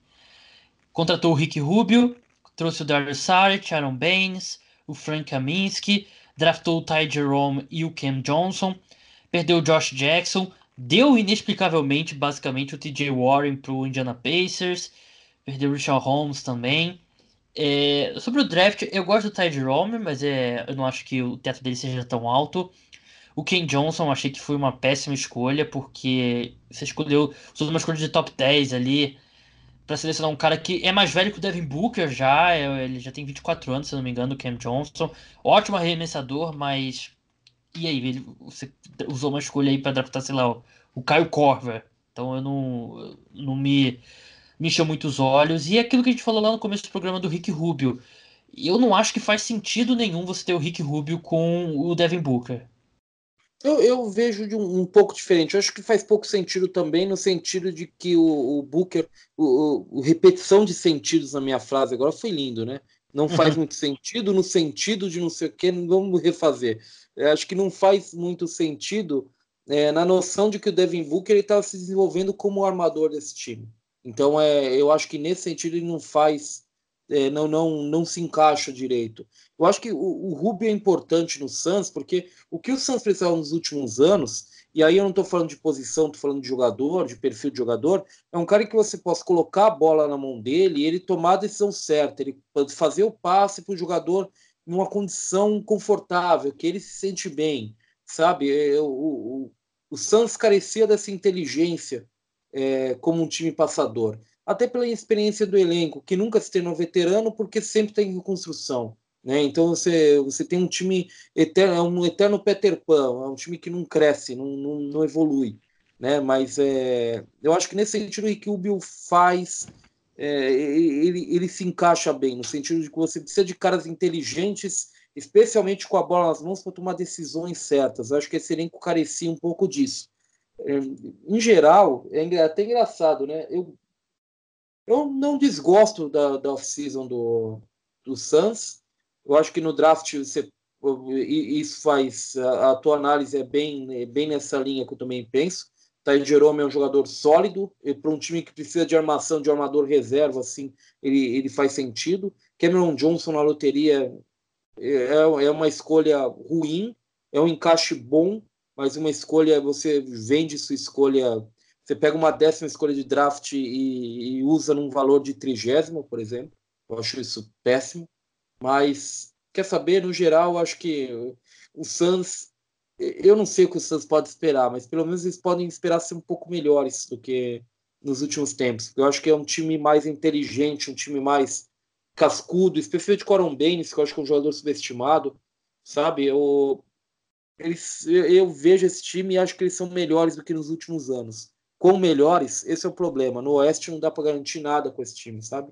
Contratou o Rick Rubio, trouxe o Darius Saric, Aaron Baines, o Frank Kaminsky, draftou o Ty Jerome e o Cam Johnson, perdeu o Josh Jackson, deu inexplicavelmente, basicamente, o TJ Warren para o Indiana Pacers, perdeu o Richard Holmes também. É, sobre o draft, eu gosto do Ty Jerome, mas é, eu não acho que o teto dele seja tão alto. O Ken Johnson, achei que foi uma péssima escolha, porque você escolheu, usou uma escolha de top 10 ali, para selecionar um cara que é mais velho que o Devin Booker já, é, ele já tem 24 anos, se não me engano, o Cam Johnson. Ótimo arremessador, mas. E aí, ele, você usou uma escolha aí para draftar, sei lá, o, o Kyle Korver. Então eu não, não me, me encheu muito os olhos. E é aquilo que a gente falou lá no começo do programa do Rick Rubio. Eu não acho que faz sentido nenhum você ter o Rick Rubio com o Devin Booker. Eu, eu, vejo de um, um, pouco diferente. Eu acho que faz pouco sentido também, no sentido de que o, o Booker, o, o, repetição de sentidos na minha frase agora foi lindo, né? Não faz muito sentido no sentido de não sei o que, vamos refazer. Acho que não faz muito sentido é, na noção de que o Devin Booker estava se desenvolvendo como armador desse time. Então, é, eu acho que nesse sentido ele não faz é, não, não, não se encaixa direito. Eu acho que o, o Rubio é importante no Suns, porque o que o Suns precisava nos últimos anos, e aí eu não estou falando de posição, estou falando de jogador, de perfil de jogador, é um cara que você possa colocar a bola na mão dele e ele tomar a decisão certa, ele fazer o passe para o jogador numa condição confortável, que ele se sente bem, sabe? É, o, o, o Suns carecia dessa inteligência é, como um time passador. Até pela experiência do elenco, que nunca se tornou veterano porque sempre tem reconstrução. Né? Então você, você tem um time eterno, é um eterno Peter Pan, é um time que não cresce, não, não, não evolui. Né? Mas é, eu acho que nesse sentido o que o Bill faz, é, ele, ele se encaixa bem, no sentido de que você precisa de caras inteligentes, especialmente com a bola nas mãos, para tomar decisões certas. Eu acho que esse elenco carecia um pouco disso. É, em geral, é até engraçado, né? Eu, eu não desgosto da, da off-season do, do Suns, eu acho que no draft você isso faz a, a tua análise é bem é bem nessa linha que eu também penso. Tá, Jerome é um jogador sólido e para um time que precisa de armação de armador reserva assim ele, ele faz sentido. Cameron Johnson na loteria é, é uma escolha ruim, é um encaixe bom, mas uma escolha você vende sua escolha você pega uma décima escolha de draft e, e usa num valor de trigésimo, por exemplo. Eu acho isso péssimo. Mas, quer saber, no geral, acho que o Suns, eu não sei o que o Suns pode esperar, mas pelo menos eles podem esperar ser um pouco melhores do que nos últimos tempos. Eu acho que é um time mais inteligente, um time mais cascudo, especialmente com o Baines, que eu acho que é um jogador subestimado, sabe? Eu, eles, eu vejo esse time e acho que eles são melhores do que nos últimos anos. Com melhores, esse é o problema. No Oeste não dá para garantir nada com esse time, sabe?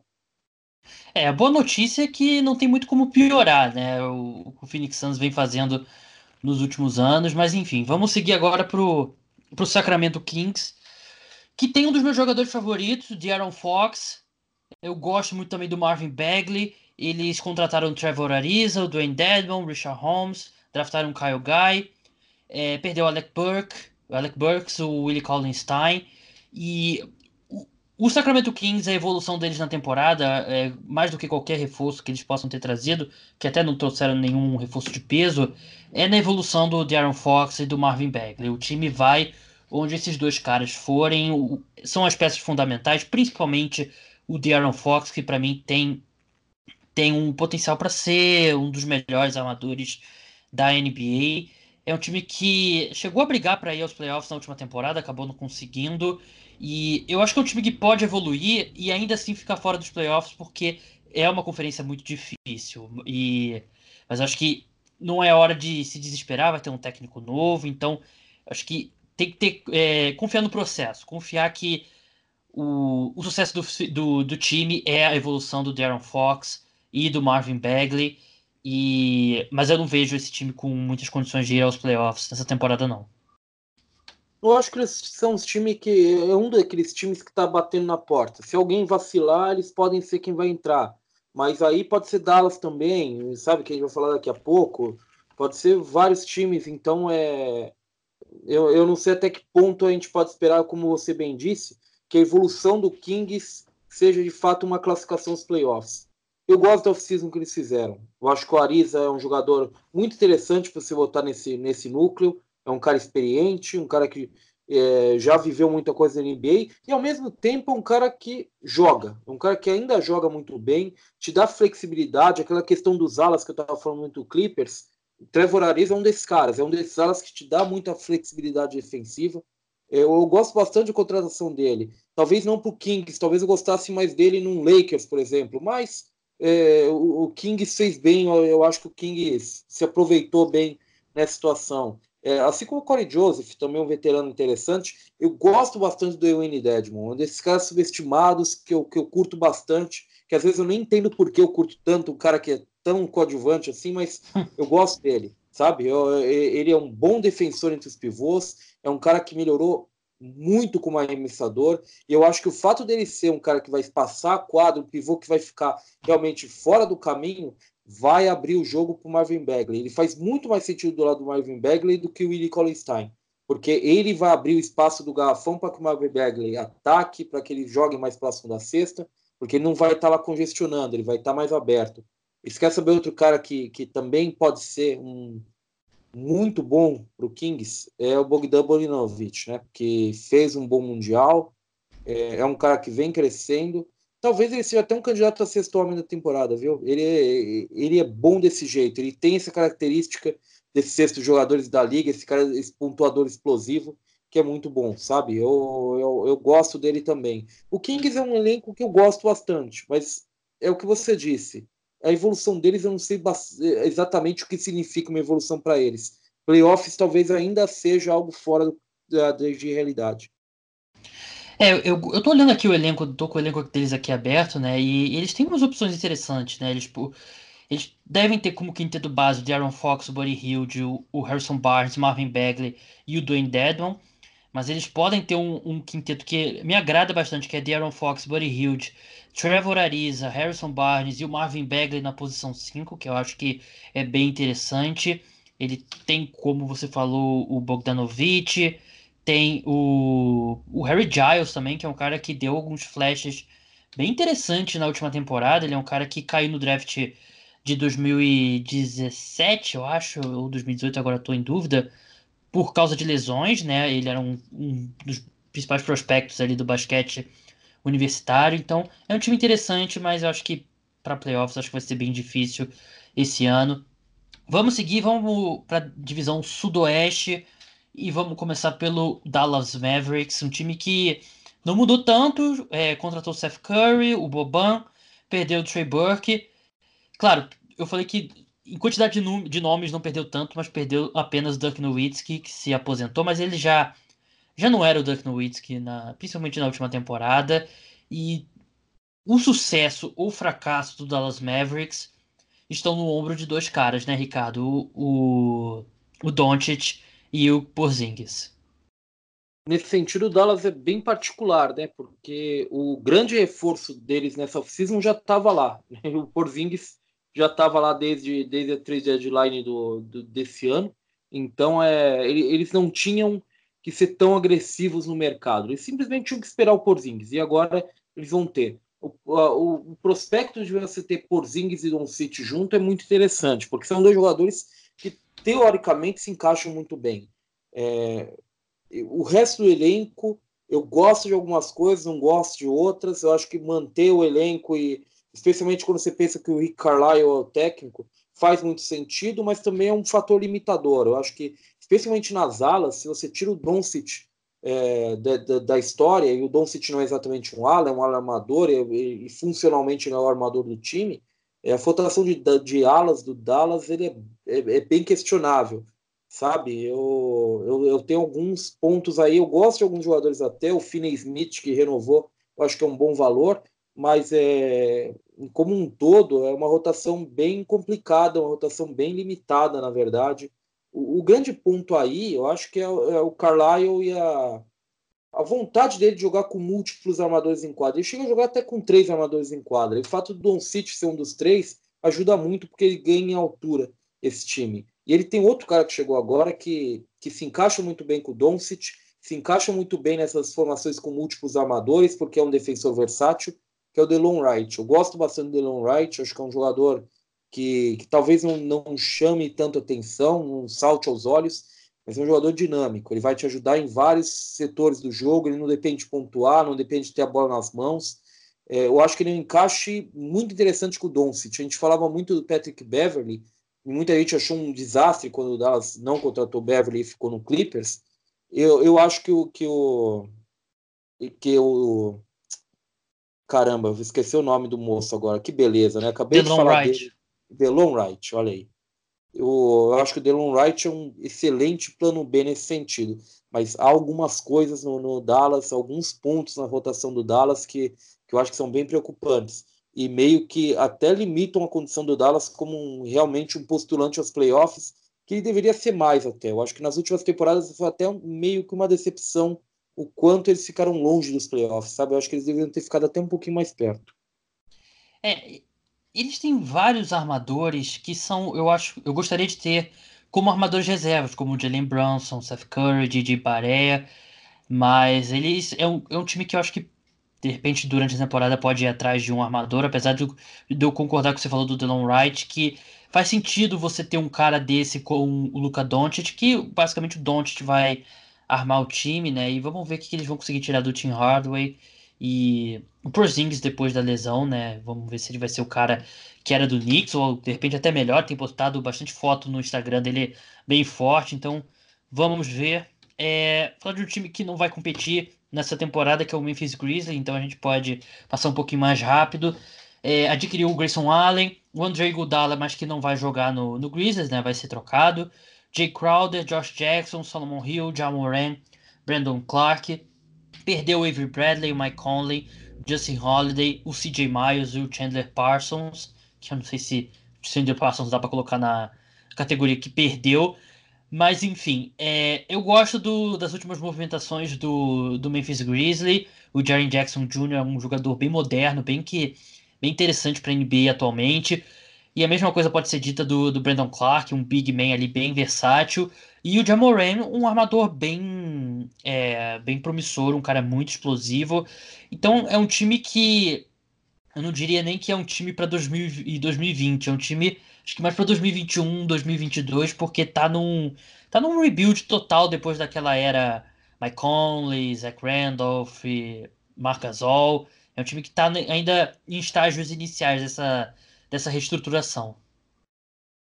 É, a boa notícia é que não tem muito como piorar, né? O, o Phoenix Suns vem fazendo nos últimos anos, mas enfim, vamos seguir agora pro, pro Sacramento Kings, que tem um dos meus jogadores favoritos, de Aaron Fox. Eu gosto muito também do Marvin Bagley. Eles contrataram o Trevor Ariza, o Dwayne Dedmon, o Richard Holmes, draftaram o Kyle Guy, é, perdeu o Alec Burke, o Alec Burks, o Willie Collins Stein. E o Sacramento Kings, a evolução deles na temporada, é, mais do que qualquer reforço que eles possam ter trazido, que até não trouxeram nenhum reforço de peso, é na evolução do Darren Fox e do Marvin Bagley. O time vai onde esses dois caras forem, são as peças fundamentais, principalmente o Darren Fox, que para mim tem, tem um potencial para ser um dos melhores armadores da NBA. É um time que chegou a brigar para ir aos playoffs na última temporada, acabou não conseguindo. E eu acho que é um time que pode evoluir e ainda assim ficar fora dos playoffs, porque é uma conferência muito difícil. E mas acho que não é hora de se desesperar, vai ter um técnico novo, então acho que tem que ter é, confiar no processo, confiar que o, o sucesso do, do, do, time é a evolução do Darren Fox e do Marvin Bagley. E, mas eu não vejo esse time com muitas condições de ir aos playoffs nessa temporada, não. Eu acho que eles são os times que. É um daqueles times que está batendo na porta. Se alguém vacilar, eles podem ser quem vai entrar. Mas aí pode ser Dallas também, sabe? Que a gente vai falar daqui a pouco. Pode ser vários times, então é. Eu, eu não sei até que ponto a gente pode esperar, como você bem disse, que a evolução do Kings seja de fato uma classificação aos playoffs. Eu gosto da off-season que eles fizeram. Eu acho que o Ariza é um jogador muito interessante para você votar nesse, nesse núcleo é um cara experiente, um cara que é, já viveu muita coisa na NBA e ao mesmo tempo é um cara que joga, é um cara que ainda joga muito bem, te dá flexibilidade, aquela questão dos alas que eu estava falando muito Clippers. Trevor Ariza é um desses caras, é um desses alas que te dá muita flexibilidade defensiva. Eu, eu gosto bastante de contratação dele. Talvez não para o Kings, talvez eu gostasse mais dele num Lakers, por exemplo, mas é, o, o Kings fez bem, eu, eu acho que o Kings se aproveitou bem nessa situação. É, assim como o Corey Joseph, também um veterano interessante, eu gosto bastante do Ewan Dedmon, um desses caras subestimados que eu, que eu curto bastante, que às vezes eu nem entendo por que eu curto tanto um cara que é tão coadjuvante assim, mas eu gosto dele, sabe? Eu, ele é um bom defensor entre os pivôs, é um cara que melhorou muito como arremessador, e eu acho que o fato dele ser um cara que vai passar a quadro, um pivô que vai ficar realmente fora do caminho, vai abrir o jogo para o Marvin Bagley. Ele faz muito mais sentido do lado do Marvin Bagley do que o Willie Collinstein, porque ele vai abrir o espaço do garrafão para que o Marvin Bagley ataque, para que ele jogue mais próximo da cesta, porque ele não vai estar tá lá congestionando, ele vai estar tá mais aberto. E se quer saber outro cara que, que também pode ser um muito bom para o Kings, é o Bogdan Bogdanovic, né? Que fez um bom mundial, é, é um cara que vem crescendo Talvez ele seja até um candidato a sexto homem da temporada, viu? Ele é, ele é bom desse jeito, ele tem essa característica desses sextos jogadores da liga, esse cara, esse pontuador explosivo. que é muito bom, sabe? Eu, eu, eu gosto dele também. O Kings é um elenco que eu gosto bastante, mas é o que você disse. A evolução deles eu não sei exatamente o que significa uma evolução para eles. Playoffs talvez ainda seja algo fora da, de realidade. É, eu, eu tô olhando aqui o elenco, tô com o elenco deles aqui aberto, né? E, eles têm umas opções interessantes, né? Eles, tipo, eles devem ter como quinteto base o Darren Fox, o Buddy Hilde, o, Harrison Barnes, Marvin Bagley e o Dwayne Dedman. Mas eles podem ter um, um, quinteto que me agrada bastante, que é Darren Fox, Buddy Hilde, Trevor Ariza, Harrison Barnes e o Marvin Bagley na posição 5, que eu acho que é bem interessante. Ele tem, como você falou, o Bogdanovich, tem o, o Harry Giles também, que é um cara que deu alguns flashes bem interessantes na última temporada. Ele é um cara que caiu no draft de 2017, eu acho, ou 2018, agora estou em dúvida, por causa de lesões, né? Ele era um, um dos principais prospectos ali do basquete universitário, então é um time interessante, mas eu acho que para playoffs acho que vai ser bem difícil esse ano. Vamos seguir, vamos para divisão sudoeste e vamos começar pelo Dallas Mavericks, um time que não mudou tanto, é, contratou o Seth Curry, o Boban, perdeu o Trey Burke. Claro, eu falei que em quantidade de, de, nomes não perdeu tanto, mas perdeu apenas o Dirk Nowitzki, que se aposentou, mas ele já já não era o Dirk Nowitzki, na, principalmente na última temporada, e o sucesso ou fracasso do Dallas Mavericks estão no ombro de dois caras, né, Ricardo? O, o, o Doncic e o Porzingis. Nesse sentido, o Dallas é bem particular, né? Porque o grande reforço deles nessa off-season já estava lá. Né? O Porzingis já estava lá desde, desde a trade deadline do, do, desse ano. Então, é, eles não tinham que ser tão agressivos no mercado. Eles simplesmente tinham que esperar o Porzingis. E agora eles vão ter. O, o, o prospecto de você ter Porzingis e Don City junto é muito interessante, porque são dois jogadores teoricamente se encaixam muito bem. É, o resto do elenco, eu gosto de algumas coisas, não gosto de outras. Eu acho que manter o elenco e especialmente quando você pensa que o Rick Carlisle é o técnico, faz muito sentido, mas também é um fator limitador. Eu acho que, especialmente nas alas, se você tira o Doncic é, da, da, da, história, e o Doncic não é exatamente um ala, é um ala armador, e, e funcionalmente não é o armador do time, é, a votação de, de alas do Dallas ele é, é, é bem questionável, sabe? Eu, eu, eu, tenho alguns pontos aí, eu gosto de alguns jogadores até, o Finney Smith, que renovou, eu acho que é um bom valor, mas é, como um todo é uma rotação bem complicada, uma rotação bem limitada, na verdade. O, o grande ponto aí, eu acho que é, é, o Carlisle e a, a vontade dele de jogar com múltiplos armadores em quadra. Ele chega a jogar até com três armadores em quadra. E o fato do Don City ser um dos três ajuda muito porque ele ganha em altura esse time. E ele tem outro cara que chegou agora que, que se encaixa muito bem com o Doncic, se encaixa muito bem nessas formações com múltiplos armadores, porque é um defensor versátil, que é o Delon Wright. Eu gosto bastante do Delon Wright, acho que é um jogador que, que talvez não, não chame tanto atenção, não salte aos olhos, mas é um jogador dinâmico. Ele vai te ajudar em vários setores do jogo, ele não depende de pontuar, não depende de ter a bola nas mãos. É, eu acho que ele é um encaixe muito interessante com o Doncic. A gente falava muito do Patrick Beverly, e muita gente achou um desastre quando o Dallas não contratou Beverly e ficou no Clippers. Eu, eu acho que o, que o que o Caramba, esqueci o nome do moço agora. Que beleza, né? Acabei Delon de falar Wright. dele. Delon Wright, olha aí. Eu, eu, acho que o Delon Wright é um excelente plano B nesse sentido. Mas há algumas coisas no, no, Dallas, alguns pontos na rotação do Dallas que, que eu acho que são bem preocupantes. E meio que até limitam a condição do Dallas como um, realmente um postulante aos playoffs, que ele deveria ser mais até. Eu acho que nas últimas temporadas foi até meio que uma decepção o quanto eles ficaram longe dos playoffs, sabe? Eu acho que eles deveriam ter ficado até um pouquinho mais perto. É, eles têm vários armadores que são, eu acho, eu gostaria de ter como armadores reservas, como o Jalen Brunson, Seth Curry, Didi Barea, mas eles é um, é um time que eu acho que de repente durante a temporada pode ir atrás de um armador, apesar de, de eu concordar com o que você falou do Delon Wright, que faz sentido você ter um cara desse com o Luca Doncic, que basicamente o Doncic vai armar o time, né? E vamos ver o que, eles vão conseguir tirar do Tim Hardaway e o Porzingis depois da lesão, né? Vamos ver se ele vai ser o cara que era do Knicks ou de repente até melhor. Tem postado bastante foto no Instagram dele bem forte, então vamos ver. é falar de um time que não vai competir nessa temporada, que é o Memphis Grizzlies, então a gente pode passar um pouquinho mais rápido. É, adquiriu o Grayson Allen, o Andre Iguodala, mas que não vai jogar no, no Grizzlies, né? Vai ser trocado. Jay Crowder, Josh Jackson, Solomon Hill, John Moran, Brandon Clark. Perdeu o Avery Bradley, o Mike Conley, Justin Holiday, o CJ Miles e o Chandler Parsons, que eu não sei se o Chandler Parsons dá para colocar na categoria que perdeu. Mas enfim, é, eu gosto do, das últimas movimentações do, do Memphis Grizzly. O Jaren Jackson Jr. é um jogador bem moderno, bem que bem interessante para a NBA atualmente. E a mesma coisa pode ser dita do, do Brandon Clark, um big man ali bem versátil. E o Jamoran, um armador bem, é, bem promissor, um cara muito explosivo. Então é um time que eu não diria nem que é um time para 2020, é um time acho que mais para 2021, 2022, porque tá num tá num rebuild total depois daquela era Mike Conley, Zach Randolph, Marc Gasol. É um time que está ainda em estágios iniciais dessa, dessa reestruturação.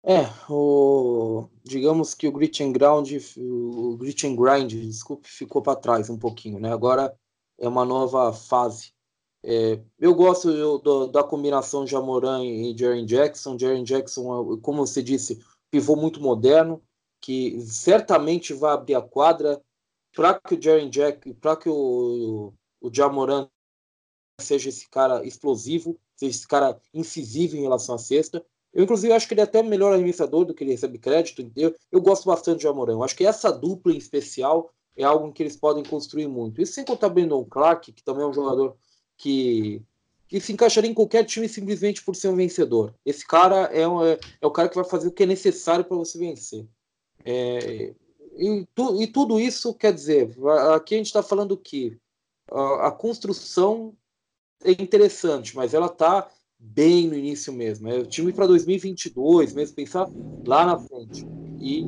É, o, digamos que o grit and ground, o grit and grind, desculpe, ficou para trás um pouquinho, né? Agora é uma nova fase. É, eu gosto eu, do, da combinação Jamoran e Jaren Jackson. Jaren Jackson, como você disse, pivô muito moderno, que certamente vai abrir a quadra para que o Jaren Jack, para que o, o Jamoran seja esse cara explosivo, seja esse cara incisivo em relação à cesta. Eu, inclusive, acho que ele é até melhor arremessador do que ele recebe crédito. Eu, eu gosto bastante de Amorão. Acho que essa dupla em especial é algo que eles podem construir muito. E sem contar Brandon Clark, que também é um jogador que, que se encaixaria em qualquer time simplesmente por ser um vencedor. Esse cara é, um, é, é o cara que vai fazer o que é necessário para você vencer. É, e, tu, e, tudo isso quer dizer, aqui a gente está falando que a, a construção é interessante, mas ela tá bem no início mesmo. É o time para 2022, mesmo pensar lá na frente. E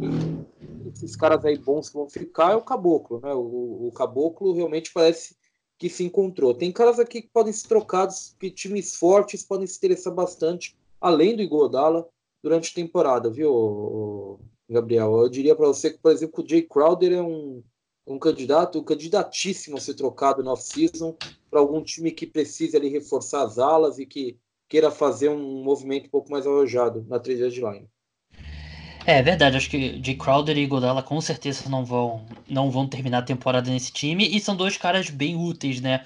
esses caras aí bons que vão ficar é o Caboclo, né? O, o Caboclo realmente parece que se encontrou. Tem caras aqui que podem ser trocados, que times fortes podem se interessar bastante, além do Igodala, durante a temporada, viu, Gabriel? Eu diria para você que, por exemplo, o Jay Crowder é um um candidato, um candidatíssimo a ser trocado no off-season para algum time que precise ali reforçar as alas e que queira fazer um movimento um pouco mais arrojado na trade deadline. É verdade, acho que Jay Crowder e Godala com certeza não vão, não vão terminar a temporada nesse time e são dois caras bem úteis, né?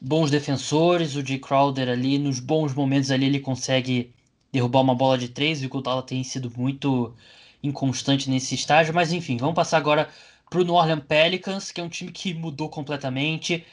Bons defensores, o Jay Crowder ali nos bons momentos ali ele consegue derrubar uma bola de três e o Godala tem sido muito inconstante nesse estágio, mas enfim, vamos passar agora para o New Orleans Pelicans, que é um time que mudou completamente.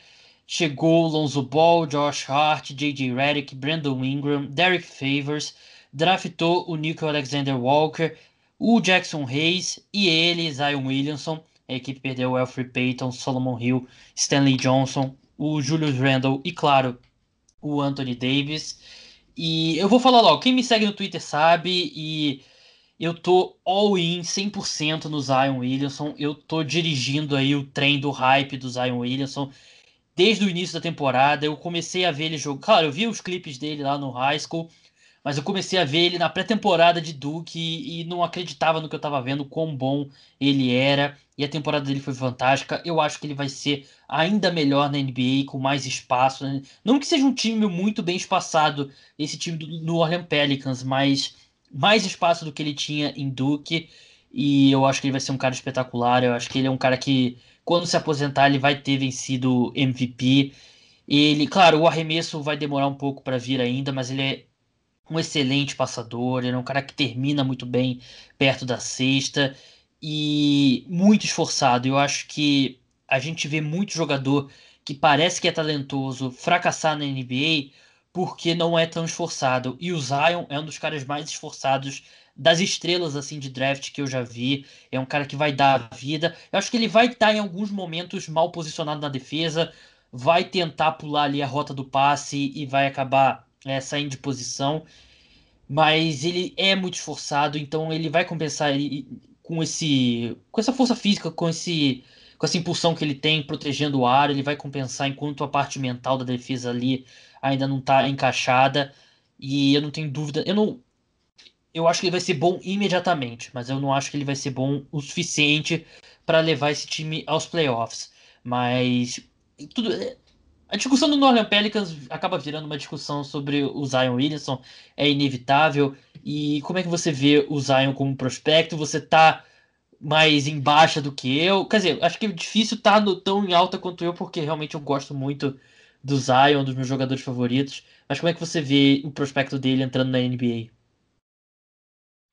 Chegou Lonzo Ball, Josh Hart, J.J. Redick, Brandon Ingram, Derek Favors, draftou o Nico Alexander Walker, o Jackson Hayes e ele, Zion Williamson. A equipe perdeu o Alfred Payton, Solomon Hill, Stanley Johnson, o Julius Randle e, claro, o Anthony Davis. E eu vou falar logo, quem me segue no Twitter sabe, e eu tô all in 100% no Zion Williamson. Eu tô dirigindo aí o trem do hype do Zion Williamson desde o início da temporada. Eu comecei a ver ele jogar. Claro, eu vi os clipes dele lá no high school, mas eu comecei a ver ele na pré-temporada de Duke e, e, não acreditava no que eu tava vendo, quão bom ele era. E a temporada dele foi fantástica. Eu acho que ele vai ser ainda melhor na NBA, com mais espaço. Né? Não que seja um time muito bem espaçado, esse time do New Orleans Pelicans, mas mais espaço do que ele tinha em Duke. E eu acho que ele vai ser um cara espetacular. Eu acho que ele é um cara que, quando se aposentar, ele vai ter vencido MVP. Ele, claro, o arremesso vai demorar um pouco para vir ainda, mas ele é um excelente passador. Ele é um cara que termina muito bem perto da cesta e muito esforçado. Eu acho que a gente vê muito jogador que parece que é talentoso fracassar na NBA porque não é tão esforçado. E o Zion é um dos caras mais esforçados das estrelas assim de draft que eu já vi. É um cara que vai dar a vida. Eu acho que ele vai estar em alguns momentos mal posicionado na defesa, vai tentar pular ali a rota do passe e vai acabar é, saindo de posição. Mas ele é muito esforçado, então ele vai compensar ele, com esse com essa força física, com esse com essa impulsão que ele tem protegendo o ar, ele vai compensar enquanto a parte mental da defesa ali ainda não está encaixada. E eu não tenho dúvida. Eu não. eu acho que ele vai ser bom imediatamente, mas eu não acho que ele vai ser bom o suficiente para levar esse time aos playoffs. Mas tudo, a discussão do Northern Pelicans acaba virando uma discussão sobre o Zion Williamson, é inevitável. E como é que você vê o Zion como prospecto? Você tá mais em baixa do que eu? Quer dizer, acho que é difícil estar tá tão em alta quanto eu, porque realmente eu gosto muito do Zion, dos meus jogadores favoritos. Mas como é que você vê o prospecto dele entrando na NBA?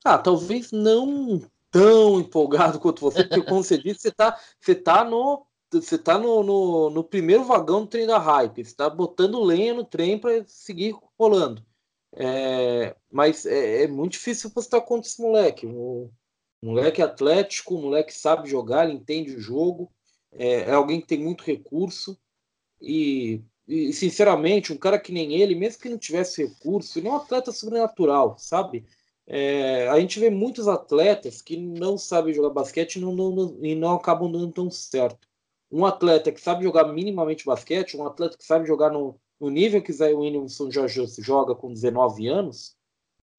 Ah, talvez não tão empolgado quanto você, porque como você disse, você tá, você tá no você tá no, no, no, primeiro vagão do trem da hype, você tá botando lenha no trem para seguir rolando. É, mas é, é, muito difícil postar contra esse moleque. O, moleque atlético, o moleque sabe jogar, ele entende o jogo, é, é alguém que tem muito recurso e, e, sinceramente, um cara que nem ele, mesmo que não tivesse recurso, ele é um atleta sobrenatural, sabe? É, a gente vê muitos atletas que não sabem jogar basquete e não, não, e não acabam dando tão certo um atleta que sabe jogar minimamente basquete, um atleta que sabe jogar no, no nível que Zé Williamson já joga com 19 anos,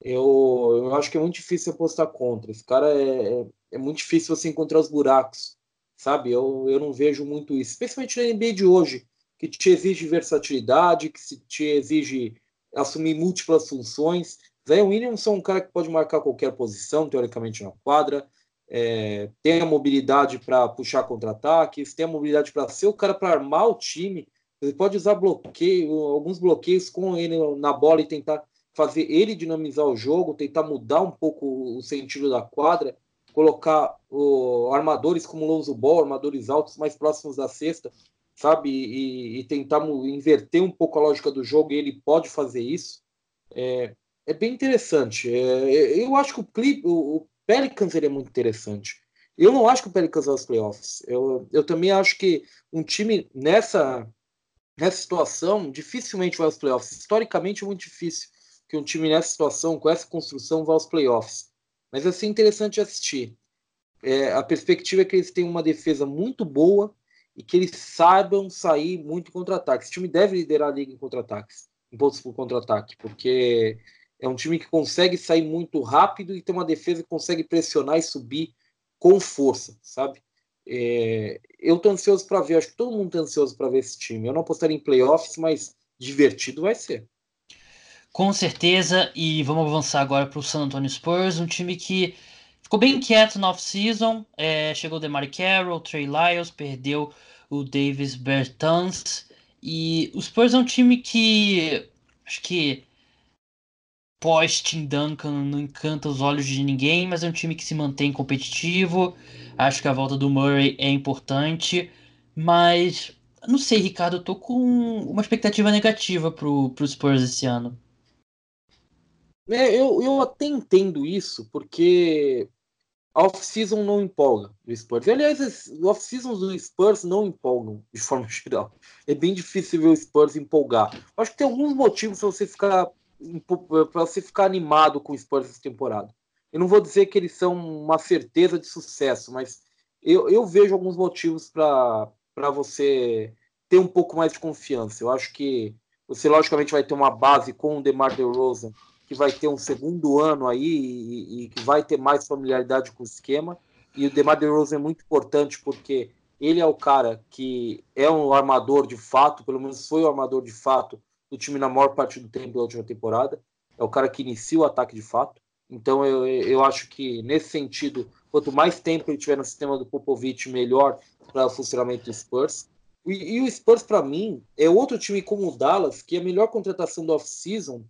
eu, eu acho que é muito difícil apostar contra. Esse cara é, é, é, muito difícil você encontrar os buracos, sabe? Eu, eu não vejo muito isso, especialmente na NBA de hoje, que te exige versatilidade, que te exige assumir múltiplas funções. Zé Williamson é um cara que pode marcar qualquer posição, teoricamente, na quadra é, tem a mobilidade para puxar contra-ataques, tem a mobilidade para ser o cara para armar o time. Ele pode usar bloqueio, alguns bloqueios com ele na bola e tentar fazer ele dinamizar o jogo, tentar mudar um pouco o sentido da quadra, colocar o, armadores como Lonzo Ball, armadores altos mais próximos da cesta, sabe? E, e, tentar inverter um pouco a lógica do jogo, e ele pode fazer isso. É, é bem interessante. É, eu acho que o clipe, o, Pelicans ele é muito interessante. Eu não acho que o Pelicans vai aos playoffs. Eu, eu também acho que um time nessa, nessa situação dificilmente vai aos playoffs. Historicamente é muito difícil que um time nessa situação, com essa construção, vá aos playoffs. Mas vai ser interessante assistir. É, a perspectiva é que eles têm uma defesa muito boa e que eles saibam sair muito contra-ataque. Esse time deve liderar a liga em contra-ataques, em pontos por contra-ataque, porque é um time que consegue sair muito rápido e tem uma defesa que consegue pressionar e subir com força, sabe? É, eu tô ansioso para ver, acho que todo mundo tá ansioso para ver esse time. Eu não apostaria em playoffs, mas divertido vai ser. Com certeza, e vamos avançar agora para o San Antonio Spurs, um time que ficou bem quieto na off-season. É, chegou o DeMar Carroll, Trey Lyles, perdeu o Davis Bertans. E o Spurs é um time que acho que pós-Tim Duncan não encanta os olhos de ninguém, mas é um time que se mantém competitivo. Acho que a volta do Murray é importante, mas não sei, Ricardo, eu tô com uma expectativa negativa pro, pro Spurs esse ano. É, eu, eu até entendo isso, porque a off-season não empolga do Spurs. Aliás, os off-seasons do Spurs não empolgam, de forma geral. É bem difícil ver o Spurs empolgar. Acho que tem alguns motivos para você ficar para você ficar animado com o Spurs essa temporada. Eu não vou dizer que eles são uma certeza de sucesso, mas eu, eu vejo alguns motivos para você ter um pouco mais de confiança. Eu acho que você, logicamente, vai ter uma base com o DeMar DeRozan, que vai ter um segundo ano aí e, e que vai ter mais familiaridade com o esquema. E o DeMar DeRozan é muito importante porque ele é o cara que é um armador de fato, pelo menos foi o armador de fato do time na maior parte do tempo da última temporada. É o cara que inicia o ataque de fato. Então eu, eu acho que, nesse sentido, quanto mais tempo ele tiver no sistema do Popovich, melhor para o funcionamento do Spurs. E, e o Spurs, para mim, é outro time como o Dallas, que a melhor contratação do off-season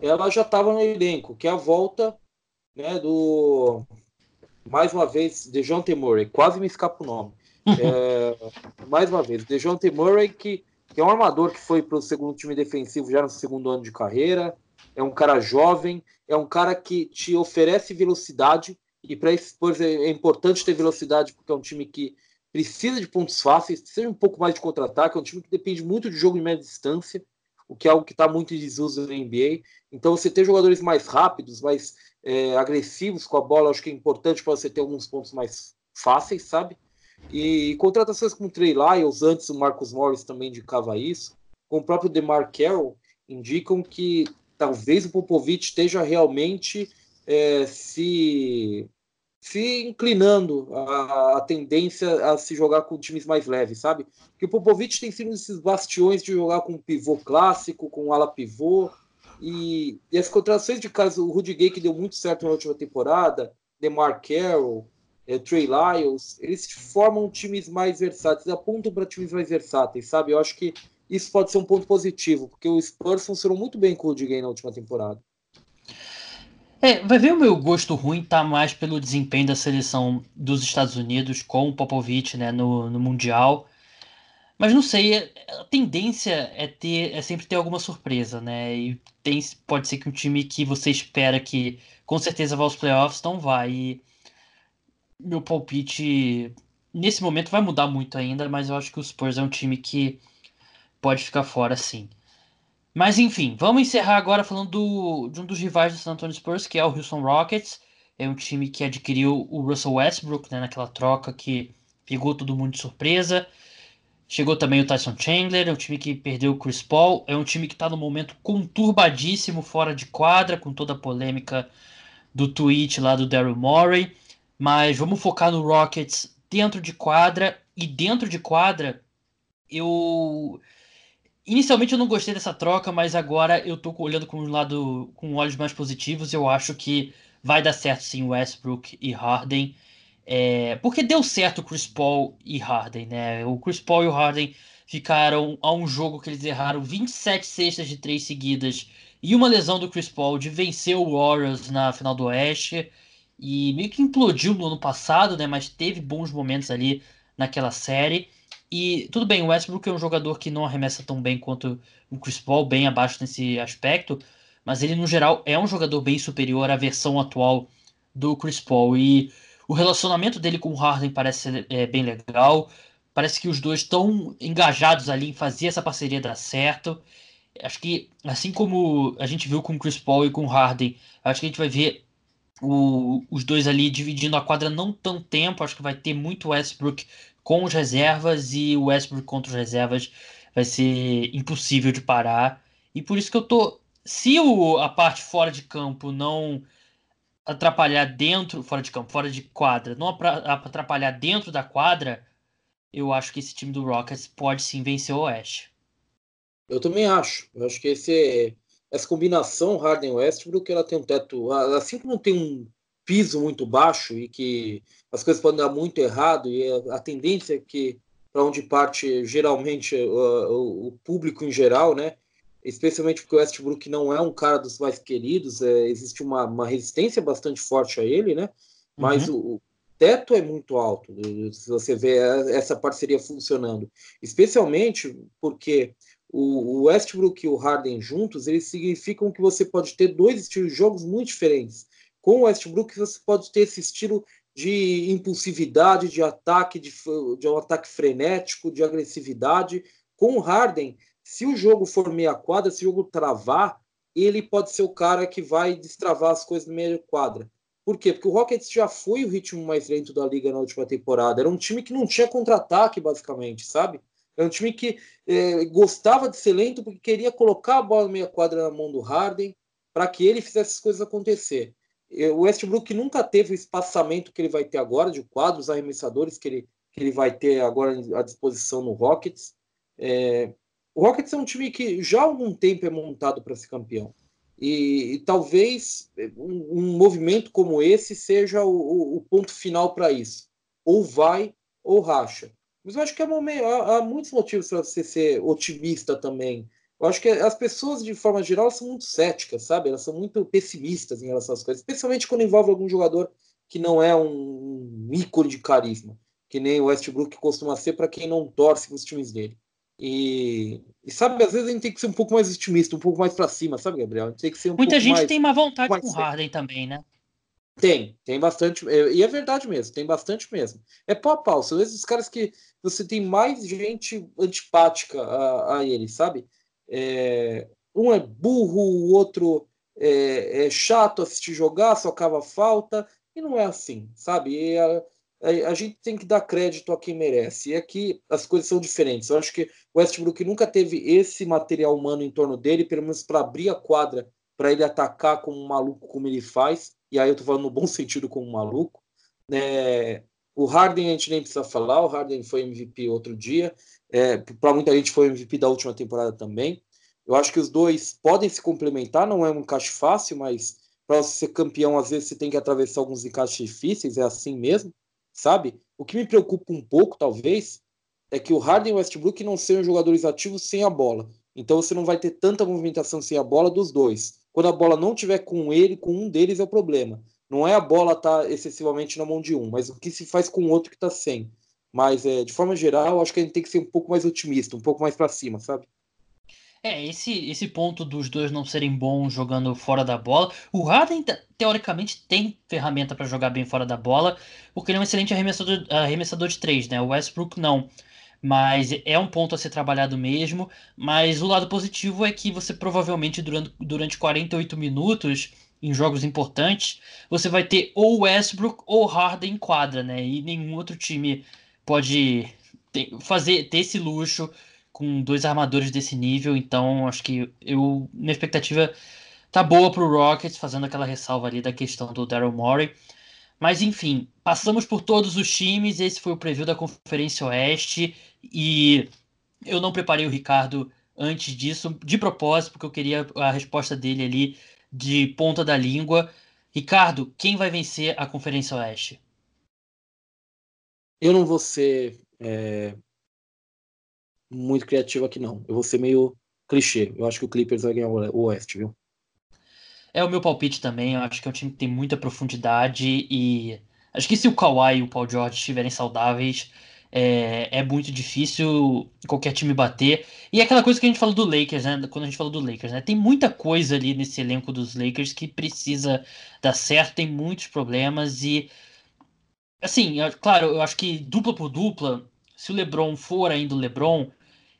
ela já estava no elenco, que é a volta né, do. Mais uma vez, DeJounte Murray, quase me escapa o nome. É, mais uma vez, DeJounte Murray, que que é um armador que foi para o segundo time defensivo já no segundo ano de carreira, é um cara jovem, é um cara que te oferece velocidade, e para isso é importante ter velocidade, porque é um time que precisa de pontos fáceis, precisa um pouco mais de contra-ataque, é um time que depende muito de jogo de média distância, o que é algo que está muito em desuso na NBA. Então, você ter jogadores mais rápidos, mais é, agressivos com a bola, acho que é importante para você ter alguns pontos mais fáceis, sabe? E contratações como Trey Lyles, antes o Marcos Morris também indicava isso, com o próprio DeMar Carroll, indicam que talvez o Popovich esteja realmente é, se se inclinando a, a, tendência a se jogar com times mais leves, sabe? Que o Popovich tem sido esses bastiões de jogar com pivô clássico, com ala pivô, e, e as contratações de caso, o Rudy Gay, que deu muito certo na última temporada, DeMar Carroll, é, Trey Lyles, eles formam times mais versáteis, apontam para times mais versáteis, sabe? Eu acho que isso pode ser um ponto positivo, porque o Spurs funcionou muito bem com o Rudy Gay na última temporada. É, vai ver o meu gosto ruim tá mais pelo desempenho da seleção dos Estados Unidos com o Popovich né, no, no Mundial. Mas não sei, é, a tendência é ter é sempre ter alguma surpresa, né? E tem, pode ser que um time que você espera que com certeza vá aos playoffs não vai. E meu palpite nesse momento vai mudar muito ainda, mas eu acho que o Spurs é um time que pode ficar fora sim. Mas enfim, vamos encerrar agora falando do, de um dos rivais do San Antonio Spurs, que é o Houston Rockets. É um time que adquiriu o Russell Westbrook né, naquela troca que pegou todo mundo de surpresa. Chegou também o Tyson Chandler, é um time que perdeu o Chris Paul. É um time que está no momento conturbadíssimo fora de quadra, com toda a polêmica do tweet lá do Daryl Morey. Mas vamos focar no Rockets dentro de quadra. E dentro de quadra, eu Inicialmente eu não gostei dessa troca, mas agora eu tô olhando com um lado com olhos mais positivos. Eu acho que vai dar certo sim Westbrook e Harden. É, porque deu certo Chris Paul e Harden, né? O Chris Paul e o Harden ficaram a um jogo que eles erraram 27 cestas de três seguidas e uma lesão do Chris Paul de vencer o Warriors na final do Oeste. E meio que implodiu no ano passado, né? Mas teve bons momentos ali naquela série. E tudo bem, o Westbrook é um jogador que não arremessa tão bem quanto o Chris Paul, bem abaixo nesse aspecto, mas ele no geral é um jogador bem superior à versão atual do Chris Paul. E o relacionamento dele com o Harden parece ser é, bem legal. Parece que os dois estão engajados ali em fazer essa parceria dar certo. Acho que, assim como a gente viu com o Chris Paul e com o Harden, acho que a gente vai ver o, os dois ali dividindo a quadra não tão tempo. Acho que vai ter muito Westbrook com os reservas e o Westbrook contra os reservas vai ser impossível de parar. E por isso que eu tô. Se o, a parte fora de campo não atrapalhar dentro, fora de campo, fora de quadra, não atrapalhar dentro da quadra, eu acho que esse time do Rockets pode sim vencer o Oeste. Eu também acho. Eu acho que esse, essa combinação Harden-Westbrook, ela tem um teto, assim como tem um piso muito baixo e que as coisas podem dar muito errado e a, a tendência é que para onde parte geralmente o, o, público em geral, né? Especialmente porque o Westbrook não é um cara dos mais queridos, é, existe uma, uma resistência bastante forte a ele, né? Mas uhum. o, o teto é muito alto, se você vê essa parceria funcionando, especialmente porque o Westbrook e o Harden juntos, eles significam que você pode ter dois estilos de jogos muito diferentes. Com o Westbrook, você pode ter esse estilo de impulsividade, de ataque, de, de um ataque frenético, de agressividade. Com o Harden, se o jogo for meia quadra, se o jogo travar, ele pode ser o cara que vai destravar as coisas no meia quadra. Por quê? Porque o Rockets já foi o ritmo mais lento da liga na última temporada. Era um time que não tinha contra-ataque, basicamente, sabe? Era um time que é, gostava de ser lento porque queria colocar a bola meia quadra na mão do Harden para que ele fizesse as coisas acontecer. O Westbrook nunca teve o espaçamento que ele vai ter agora, de quadros arremessadores que ele, que ele vai ter agora à disposição no Rockets. É, o Rockets é um time que já há algum tempo é montado para ser campeão. E, e talvez um, um, movimento como esse seja o, o ponto final para isso. Ou vai ou racha. Mas eu acho que há, há, há muitos motivos para você ser otimista também eu acho que as pessoas, de forma geral, são muito céticas, sabe? Elas são muito pessimistas em relação às coisas, especialmente quando envolve algum jogador que não é um ícone de carisma, que nem o Westbrook costuma ser para quem não torce os times dele. E, e, sabe, às vezes a gente tem que ser um pouco mais otimista, um pouco mais para cima, sabe, Gabriel? tem que ser um Muita gente mais, tem má vontade com o Harden também, né? Tem, tem bastante, é, e é verdade mesmo, tem bastante mesmo. É pau a pau, são esses caras que você tem mais gente antipática a, a ele, sabe? É, um é burro, o outro é, é, chato assistir jogar, só cava falta, e não é assim, sabe? A, a, a, gente tem que dar crédito a quem merece. E aqui as coisas são diferentes. Eu acho que o Westbrook nunca teve esse material humano em torno dele, pelo menos para abrir a quadra, para ele atacar como um maluco como ele faz. e aí eu tô falando no bom sentido como um maluco. É, o Harden a gente nem precisa falar, o Harden foi MVP outro dia, é, para muita gente foi MVP da última temporada também. Eu acho que os dois podem se complementar, não é um encaixe fácil, mas para você ser campeão, às vezes você tem que atravessar alguns encaixes difíceis, é assim mesmo, sabe? O que me preocupa um pouco, talvez, é que o Harden e o Westbrook não sejam jogadores ativos sem a bola. Então você não vai ter tanta movimentação sem a bola dos dois. Quando a bola não tiver com ele, com um deles é o problema. Não é a bola estar tá excessivamente na mão de um, mas o que se faz com o outro que está sem. Mas é, de forma geral, acho que a gente tem que ser um pouco mais otimista, um pouco mais para cima, sabe? É, esse, esse ponto dos dois não serem bons jogando fora da bola. O Harden, teoricamente, tem ferramenta para jogar bem fora da bola, porque ele é um excelente arremessador, arremessador de três, né? O Westbrook não. Mas é um ponto a ser trabalhado mesmo. Mas o lado positivo é que você provavelmente, durante, durante 48 minutos, em jogos importantes, você vai ter ou Westbrook ou Harden em quadra, né? E nenhum outro time pode ter, fazer ter esse luxo com dois armadores desse nível, então acho que eu minha expectativa tá boa pro Rockets, fazendo aquela ressalva ali da questão do Daryl Morey. Mas enfim, passamos por todos os times, esse foi o preview da Conferência Oeste e eu não preparei o Ricardo antes disso, de propósito, porque eu queria a resposta dele ali de ponta da língua. Ricardo, quem vai vencer a Conferência Oeste? Eu não vou ser é, muito criativo aqui, não. Eu vou ser meio clichê. Eu acho que o Clippers vai ganhar o Oeste, viu? É o meu palpite também. Eu acho que é um time que tem muita profundidade e acho que se o Kawhi e o Paul George estiverem saudáveis, é, é muito difícil qualquer time bater. E é aquela coisa que a gente falou do Lakers, né? Quando a gente falou do Lakers, né? Tem muita coisa ali nesse elenco dos Lakers que precisa dar certo, tem muitos problemas e assim, claro, eu acho que dupla por dupla, se o LeBron for ainda o LeBron,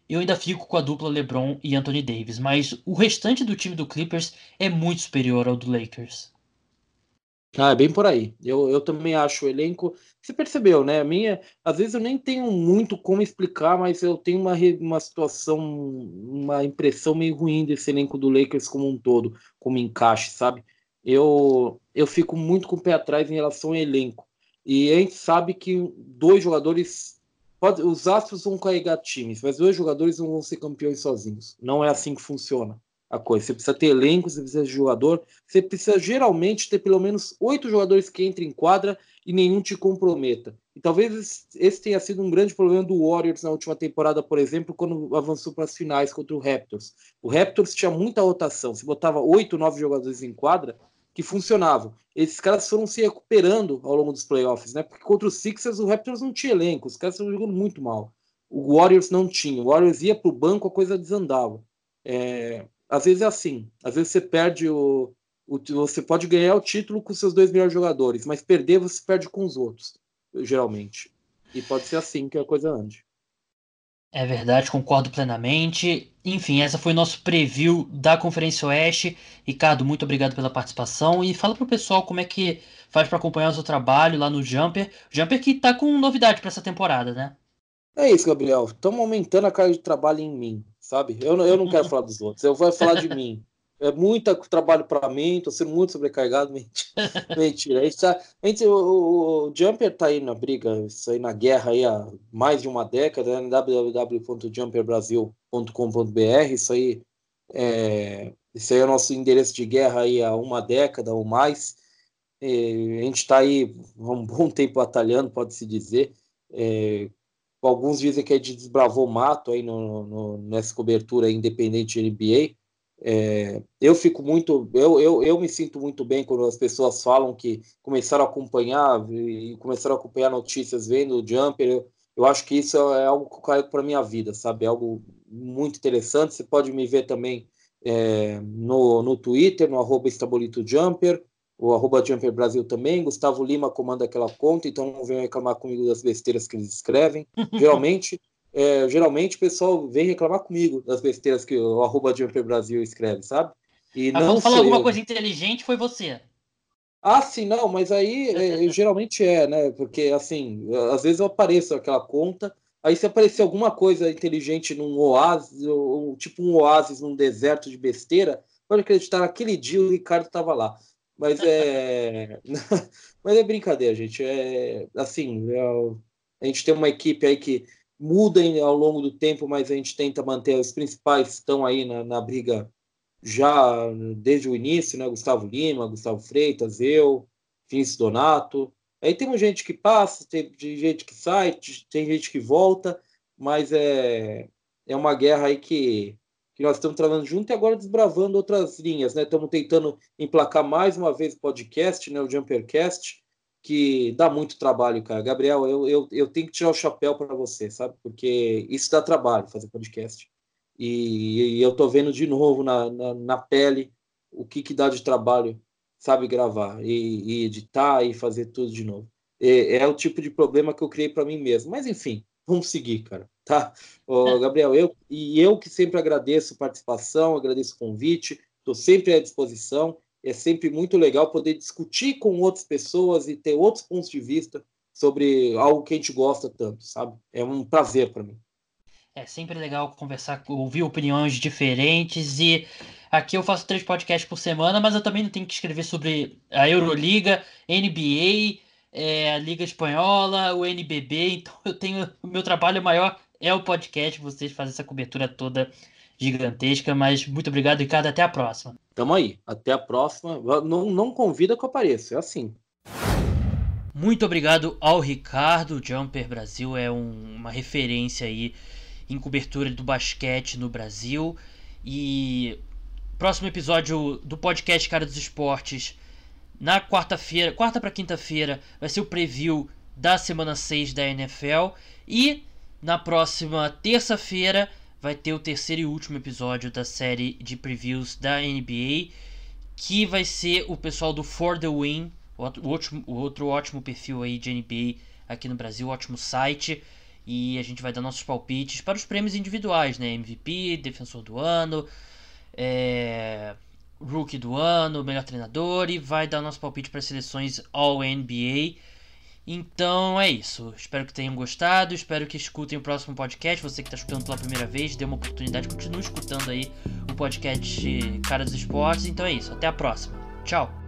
eu ainda fico com a dupla LeBron e Anthony Davis, mas o restante do time do Clippers é muito superior ao do Lakers. Ah, é bem por aí. Eu, eu também acho o elenco. Você percebeu, né? A minha, às vezes eu nem tenho muito como explicar, mas eu tenho uma, uma situação, uma impressão meio ruim desse elenco do Lakers como um todo, como encaixe, sabe? Eu, eu fico muito com o pé atrás em relação ao elenco. E a gente sabe que dois jogadores Pode, os Astros vão carregar times, mas dois jogadores não vão ser campeões sozinhos. Não é assim que funciona a coisa. Você precisa ter elenco, você precisa de jogador, você precisa geralmente ter pelo menos oito jogadores que entrem em quadra e nenhum te comprometa. E talvez esse tenha sido um grande problema do Warriors na última temporada, por exemplo, quando avançou para as finais contra o Raptors. O Raptors tinha muita rotação, se botava oito, nove jogadores em quadra, que funcionavam. Esses caras foram se recuperando ao longo dos playoffs, né? Porque contra os Sixers o Raptors não tinha elenco, os caras estavam jogando muito mal. O Warriors não tinha. O Warriors ia para o banco, a coisa desandava. É, às vezes é assim. Às vezes você perde o, o, Você pode ganhar o título com seus dois melhores jogadores, mas perder você perde com os outros, geralmente. E pode ser assim que a coisa ande. É verdade, concordo plenamente. Enfim, essa foi o nosso preview da Conferência Oeste. Ricardo, muito obrigado pela participação e fala pro pessoal como é que faz para acompanhar o seu trabalho lá no Jumper. Jumper que tá com novidade para essa temporada, né? É isso, Gabriel. Estamos aumentando a carga de trabalho em mim, sabe? Eu, eu não quero falar dos outros, eu vou falar de mim. É muito trabalho para mim, estou sendo muito sobrecarregado. Mentira. A gente tá, a gente, o, o, Jumper está aí na briga, isso aí na guerra aí há mais de uma década, né? www.jumperbrasil.com.br. Isso aí é, isso aí é o nosso endereço de guerra aí há uma década ou mais. É, a gente está aí há um bom tempo batalhando, pode-se dizer. É, alguns dizem que a gente desbravou mato aí no, no, nessa cobertura independente NBA é, eu fico muito, eu, eu, eu me sinto muito bem quando as pessoas falam que começaram a acompanhar e começaram a acompanhar notícias vendo o Jumper. Eu, eu acho que isso é algo que carrego para minha vida, sabe? É algo muito interessante. Você pode me ver também é, no, no Twitter, no arroba Jumper, o arroba Jumper Brasil também. Gustavo Lima comanda aquela conta, então não venham reclamar comigo das besteiras que eles escrevem. Geralmente é, geralmente o pessoal vem reclamar comigo das besteiras que o arroba Brasil escreve, sabe? E ah, não falou alguma coisa inteligente, foi você. Ah, sim, não, mas aí é, geralmente é, né? Porque assim, às vezes eu apareço aquela conta, aí se aparecer alguma coisa inteligente num oásis, ou, tipo um oásis num deserto de besteira, pode acreditar, naquele dia o Ricardo estava lá. Mas é. Mas é brincadeira, gente. É assim, é... a gente tem uma equipe aí que muda ao longo do tempo, mas a gente tenta manter os principais estão aí na, na briga já desde o início, né? Gustavo Lima, Gustavo Freitas, eu, Vinícius Donato. Aí tem gente que passa, tem gente que sai, tem gente que volta, mas é, é uma guerra aí que, que nós estamos trabalhando junto e agora desbravando outras linhas, né? Estamos tentando emplacar mais uma vez o podcast, né? O Jumpercast, que dá muito trabalho, cara. Gabriel, eu, eu, eu tenho que tirar o chapéu para você, sabe? Porque isso dá trabalho, fazer podcast. E, e eu tô vendo de novo na, na, na, pele o que, que dá de trabalho, sabe, gravar e, e editar e fazer tudo de novo. É, é o tipo de problema que eu criei para mim mesmo. Mas enfim, vamos seguir, cara. Tá? Ô, Gabriel, eu e eu que sempre agradeço a participação, agradeço o convite, estou sempre à disposição. É sempre muito legal poder discutir com outras pessoas e ter outros pontos de vista sobre algo que a gente gosta tanto, sabe? É um prazer para mim. É sempre legal conversar, ouvir opiniões diferentes e aqui eu faço três podcasts por semana, mas eu também não tenho que escrever sobre a Euroliga, NBA, é, a Liga Espanhola, o NBB, então eu tenho o meu trabalho maior é o podcast, vocês fazem essa cobertura toda gigantesca, mas muito obrigado, Ricardo, até a próxima. Tamo aí, até a próxima. Não, não convida que eu apareça, é assim. Muito obrigado ao Ricardo, Jumper Brasil é um, uma referência aí em cobertura do basquete no Brasil. E próximo episódio do podcast Cara dos Esportes, na quarta-feira, quarta para quinta-feira, vai ser o preview da semana 6 da NFL. E na próxima terça-feira vai ter o terceiro e último episódio da série de previews da NBA, que vai ser o pessoal do For the Win, o outro, o outro ótimo perfil aí de NBA aqui no Brasil, ótimo site. E a gente vai dar nossos palpites para os prêmios individuais, né? MVP, defensor do ano, é... rookie do ano, melhor treinador e vai dar nosso palpite para as seleções All NBA. Então é isso. Espero que tenham gostado. Espero que escutem o próximo podcast. Você que está escutando pela primeira vez, dê uma oportunidade, continue escutando aí o podcast Cara dos Esportes. Então é isso. Até a próxima. Tchau.